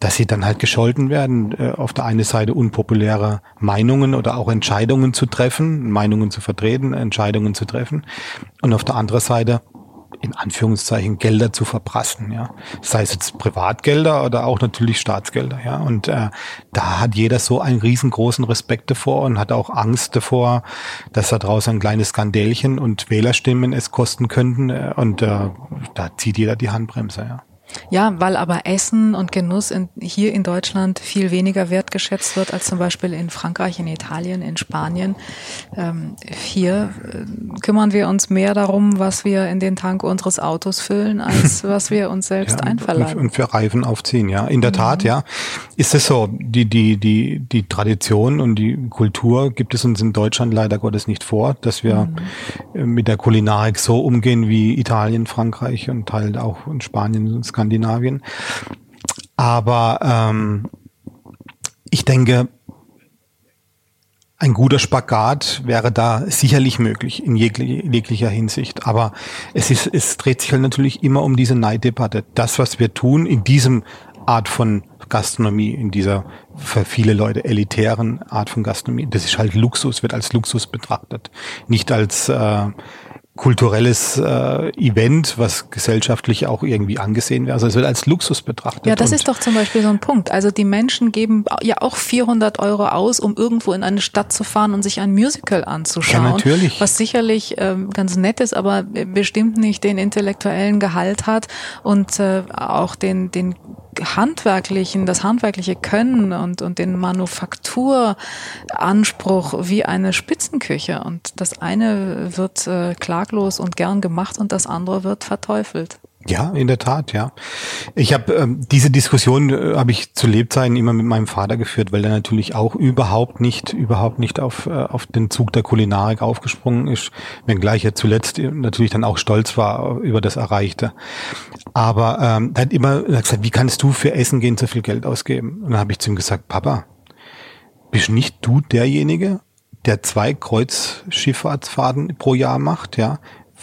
dass sie dann halt gescholten werden, äh, auf der einen Seite unpopuläre Meinungen oder auch Entscheidungen zu treffen, Meinungen zu vertreten, Entscheidungen zu treffen und auf der anderen Seite in Anführungszeichen Gelder zu verprassen, ja. Sei es jetzt Privatgelder oder auch natürlich Staatsgelder, ja. Und äh, da hat jeder so einen riesengroßen Respekt davor und hat auch Angst davor, dass da draußen ein kleines Skandälchen und Wählerstimmen es kosten könnten. Äh, und äh, da zieht jeder die Handbremse, ja. Ja, weil aber Essen und Genuss in, hier in Deutschland viel weniger wertgeschätzt wird als zum Beispiel in Frankreich, in Italien, in Spanien. Ähm, hier äh, kümmern wir uns mehr darum, was wir in den Tank unseres Autos füllen, als was wir uns selbst ja, einverleiben. Und für Reifen aufziehen, ja. In der mhm. Tat, ja. Ist es so, die, die, die, die Tradition und die Kultur gibt es uns in Deutschland leider Gottes nicht vor, dass wir mhm. mit der Kulinarik so umgehen wie Italien, Frankreich und halt auch in Spanien und Skandinavien. Aber ähm, ich denke, ein guter Spagat wäre da sicherlich möglich in jeglicher Hinsicht. Aber es ist, es dreht sich halt natürlich immer um diese Neiddebatte. Das, was wir tun in diesem Art von Gastronomie, in dieser für viele Leute elitären Art von Gastronomie, das ist halt Luxus, wird als Luxus betrachtet. Nicht als äh, kulturelles äh, Event, was gesellschaftlich auch irgendwie angesehen wird. Also es wird als Luxus betrachtet. Ja, das ist doch zum Beispiel so ein Punkt. Also die Menschen geben ja auch 400 Euro aus, um irgendwo in eine Stadt zu fahren und sich ein Musical anzuschauen. Ja, natürlich. Was sicherlich ähm, ganz nett ist, aber bestimmt nicht den intellektuellen Gehalt hat und äh, auch den, den handwerklichen, das handwerkliche Können und, und den Manufakturanspruch wie eine Spitzenküche. Und das eine wird äh, klaglos und gern gemacht und das andere wird verteufelt. Ja, in der Tat, ja. Ich habe ähm, diese Diskussion äh, habe ich zu Lebzeiten immer mit meinem Vater geführt, weil er natürlich auch überhaupt nicht, überhaupt nicht auf äh, auf den Zug der Kulinarik aufgesprungen ist, wenngleich er zuletzt natürlich dann auch stolz war über das Erreichte. Aber ähm, er hat immer gesagt, wie kannst du für Essen gehen so viel Geld ausgeben? Und dann habe ich zu ihm gesagt, Papa, bist nicht du derjenige, der zwei Kreuzschifffahrtsfahrten pro Jahr macht, ja?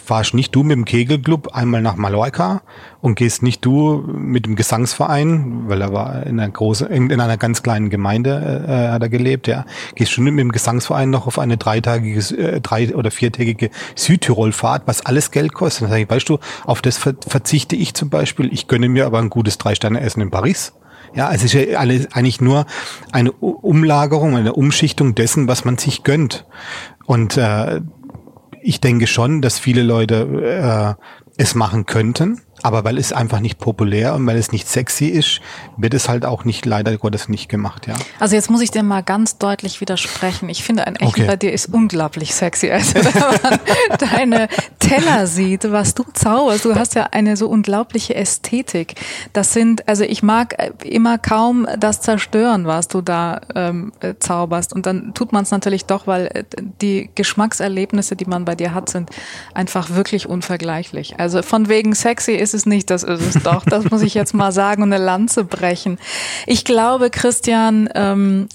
fahrst nicht du mit dem Kegelclub einmal nach Mallorca und gehst nicht du mit dem Gesangsverein, weil er war in einer großen, in, einer ganz kleinen Gemeinde äh, hat er gelebt, ja, gehst schon mit dem Gesangsverein noch auf eine dreitagige, äh, drei oder viertägige Südtirolfahrt, was alles Geld kostet. Dann sag ich, weißt du, auf das verzichte ich zum Beispiel. Ich gönne mir aber ein gutes Drei-Sterne-Essen in Paris. Ja, es ist ja alles eigentlich nur eine Umlagerung, eine Umschichtung dessen, was man sich gönnt. Und äh, ich denke schon, dass viele Leute äh, es machen könnten. Aber weil es einfach nicht populär und weil es nicht sexy ist, wird es halt auch nicht, leider Gottes nicht gemacht, ja. Also jetzt muss ich dir mal ganz deutlich widersprechen. Ich finde, ein Echen okay. bei dir ist unglaublich sexy. Also wenn man deine Teller sieht, was du zauberst, du hast ja eine so unglaubliche Ästhetik. Das sind, also ich mag immer kaum das zerstören, was du da ähm, zauberst. Und dann tut man es natürlich doch, weil äh, die Geschmackserlebnisse, die man bei dir hat, sind einfach wirklich unvergleichlich. Also von wegen sexy ist es nicht, das ist es doch. Das muss ich jetzt mal sagen und eine Lanze brechen. Ich glaube, Christian, ähm,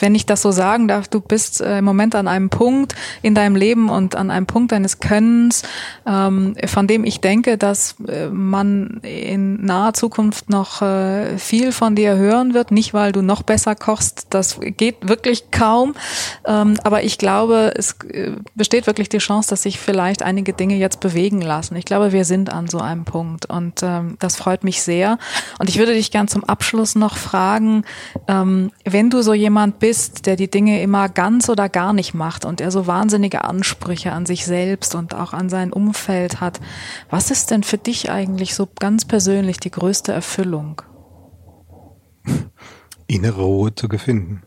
wenn ich das so sagen darf, du bist äh, im Moment an einem Punkt in deinem Leben und an einem Punkt deines Könnens, ähm, von dem ich denke, dass äh, man in naher Zukunft noch äh, viel von dir hören wird. Nicht, weil du noch besser kochst, das geht wirklich kaum. Ähm, aber ich glaube, es äh, besteht wirklich die Chance, dass sich vielleicht einige Dinge jetzt bewegen lassen. Glaube, wir sind an so einem Punkt und ähm, das freut mich sehr. Und ich würde dich gern zum Abschluss noch fragen, ähm, wenn du so jemand bist, der die Dinge immer ganz oder gar nicht macht und er so wahnsinnige Ansprüche an sich selbst und auch an sein Umfeld hat, was ist denn für dich eigentlich so ganz persönlich die größte Erfüllung? Innere Ruhe zu finden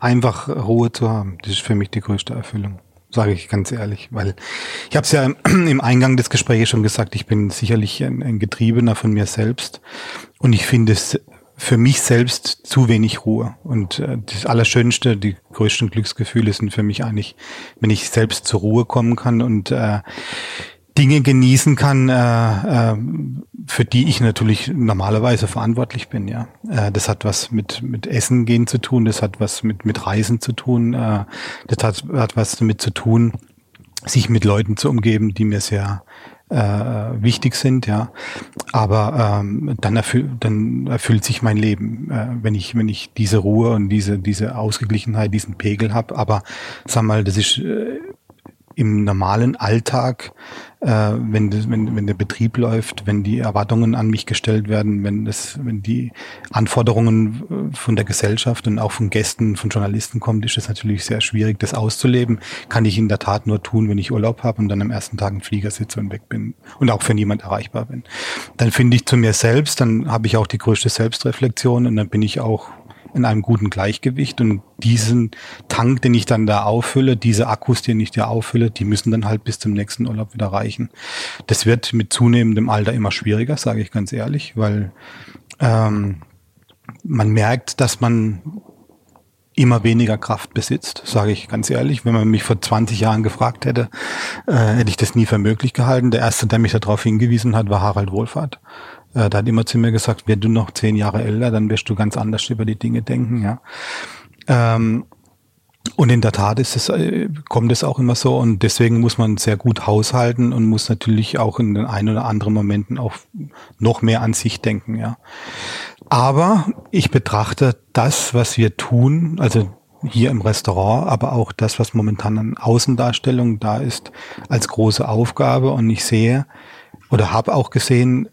einfach Ruhe zu haben. Das ist für mich die größte Erfüllung, sage ich ganz ehrlich, weil ich habe es ja im Eingang des Gesprächs schon gesagt, ich bin sicherlich ein, ein Getriebener von mir selbst und ich finde es für mich selbst zu wenig Ruhe. Und äh, das Allerschönste, die größten Glücksgefühle sind für mich eigentlich, wenn ich selbst zur Ruhe kommen kann und äh, Dinge genießen kann, äh, äh, für die ich natürlich normalerweise verantwortlich bin. Ja, äh, das hat was mit mit Essen gehen zu tun, das hat was mit mit Reisen zu tun, äh, das hat hat was damit zu tun, sich mit Leuten zu umgeben, die mir sehr äh, wichtig sind, ja. Aber ähm, dann erfüllt dann erfüllt sich mein Leben, äh, wenn ich wenn ich diese Ruhe und diese diese Ausgeglichenheit, diesen Pegel habe. Aber sag mal, das ist äh, im normalen Alltag, äh, wenn, das, wenn, wenn der Betrieb läuft, wenn die Erwartungen an mich gestellt werden, wenn das, wenn die Anforderungen äh, von der Gesellschaft und auch von Gästen, von Journalisten kommt, ist es natürlich sehr schwierig, das auszuleben. Kann ich in der Tat nur tun, wenn ich Urlaub habe und dann am ersten Tag im Flieger sitze und weg bin und auch für niemand erreichbar bin. Dann finde ich zu mir selbst, dann habe ich auch die größte Selbstreflexion und dann bin ich auch in einem guten Gleichgewicht und diesen Tank, den ich dann da auffülle, diese Akkus, den ich da auffülle, die müssen dann halt bis zum nächsten Urlaub wieder reichen. Das wird mit zunehmendem Alter immer schwieriger, sage ich ganz ehrlich, weil ähm, man merkt, dass man immer weniger Kraft besitzt, sage ich ganz ehrlich. Wenn man mich vor 20 Jahren gefragt hätte, äh, hätte ich das nie für möglich gehalten. Der erste, der mich darauf hingewiesen hat, war Harald Wohlfahrt. Äh, da hat immer zu mir gesagt, wenn du noch zehn Jahre älter, dann wirst du ganz anders über die Dinge denken, ja. Ähm, und in der Tat ist es, äh, kommt es auch immer so und deswegen muss man sehr gut haushalten und muss natürlich auch in den ein oder anderen Momenten auch noch mehr an sich denken, ja. Aber ich betrachte das, was wir tun, also hier im Restaurant, aber auch das, was momentan an Außendarstellung da ist, als große Aufgabe und ich sehe oder habe auch gesehen,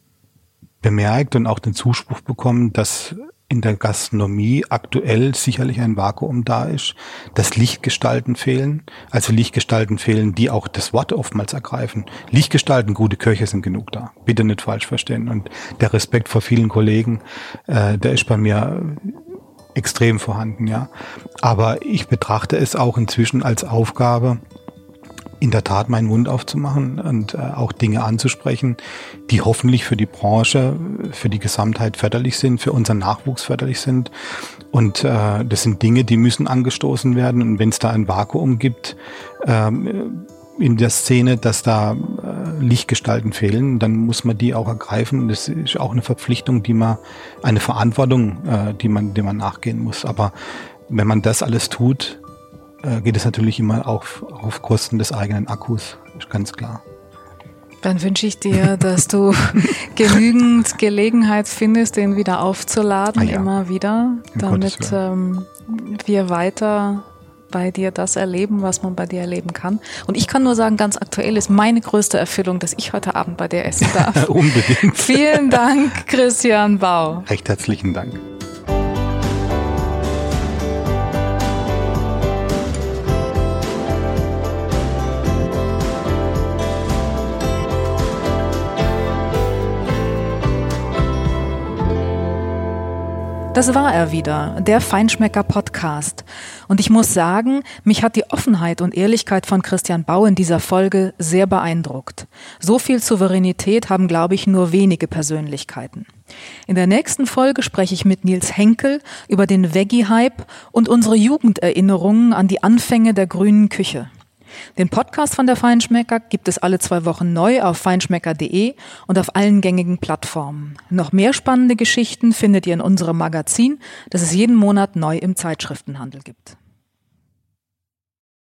bemerkt und auch den Zuspruch bekommen, dass in der Gastronomie aktuell sicherlich ein Vakuum da ist, dass Lichtgestalten fehlen, also Lichtgestalten fehlen, die auch das Wort oftmals ergreifen. Lichtgestalten, gute Köche sind genug da. Bitte nicht falsch verstehen. Und der Respekt vor vielen Kollegen, äh, der ist bei mir extrem vorhanden, ja. Aber ich betrachte es auch inzwischen als Aufgabe, in der Tat meinen Mund aufzumachen und äh, auch Dinge anzusprechen, die hoffentlich für die Branche, für die Gesamtheit förderlich sind, für unseren Nachwuchs förderlich sind. Und äh, das sind Dinge, die müssen angestoßen werden. Und wenn es da ein Vakuum gibt ähm, in der Szene, dass da äh, Lichtgestalten fehlen, dann muss man die auch ergreifen. Das ist auch eine Verpflichtung, die man, eine Verantwortung, äh, die man, die man nachgehen muss. Aber wenn man das alles tut, äh, geht es natürlich immer auf, auf Kosten des eigenen Akkus, ist ganz klar. Dann wünsche ich dir, dass du genügend Gelegenheit findest, den wieder aufzuladen, ah ja. immer wieder, damit ähm, wir weiter bei dir das erleben, was man bei dir erleben kann. Und ich kann nur sagen, ganz aktuell ist meine größte Erfüllung, dass ich heute Abend bei dir essen darf. Unbedingt. Vielen Dank, Christian Bau. Recht herzlichen Dank. Das war er wieder, der Feinschmecker Podcast. Und ich muss sagen, mich hat die Offenheit und Ehrlichkeit von Christian Bau in dieser Folge sehr beeindruckt. So viel Souveränität haben, glaube ich, nur wenige Persönlichkeiten. In der nächsten Folge spreche ich mit Nils Henkel über den Veggie-Hype und unsere Jugenderinnerungen an die Anfänge der grünen Küche. Den Podcast von der Feinschmecker gibt es alle zwei Wochen neu auf feinschmecker.de und auf allen gängigen Plattformen. Noch mehr spannende Geschichten findet ihr in unserem Magazin, das es jeden Monat neu im Zeitschriftenhandel gibt.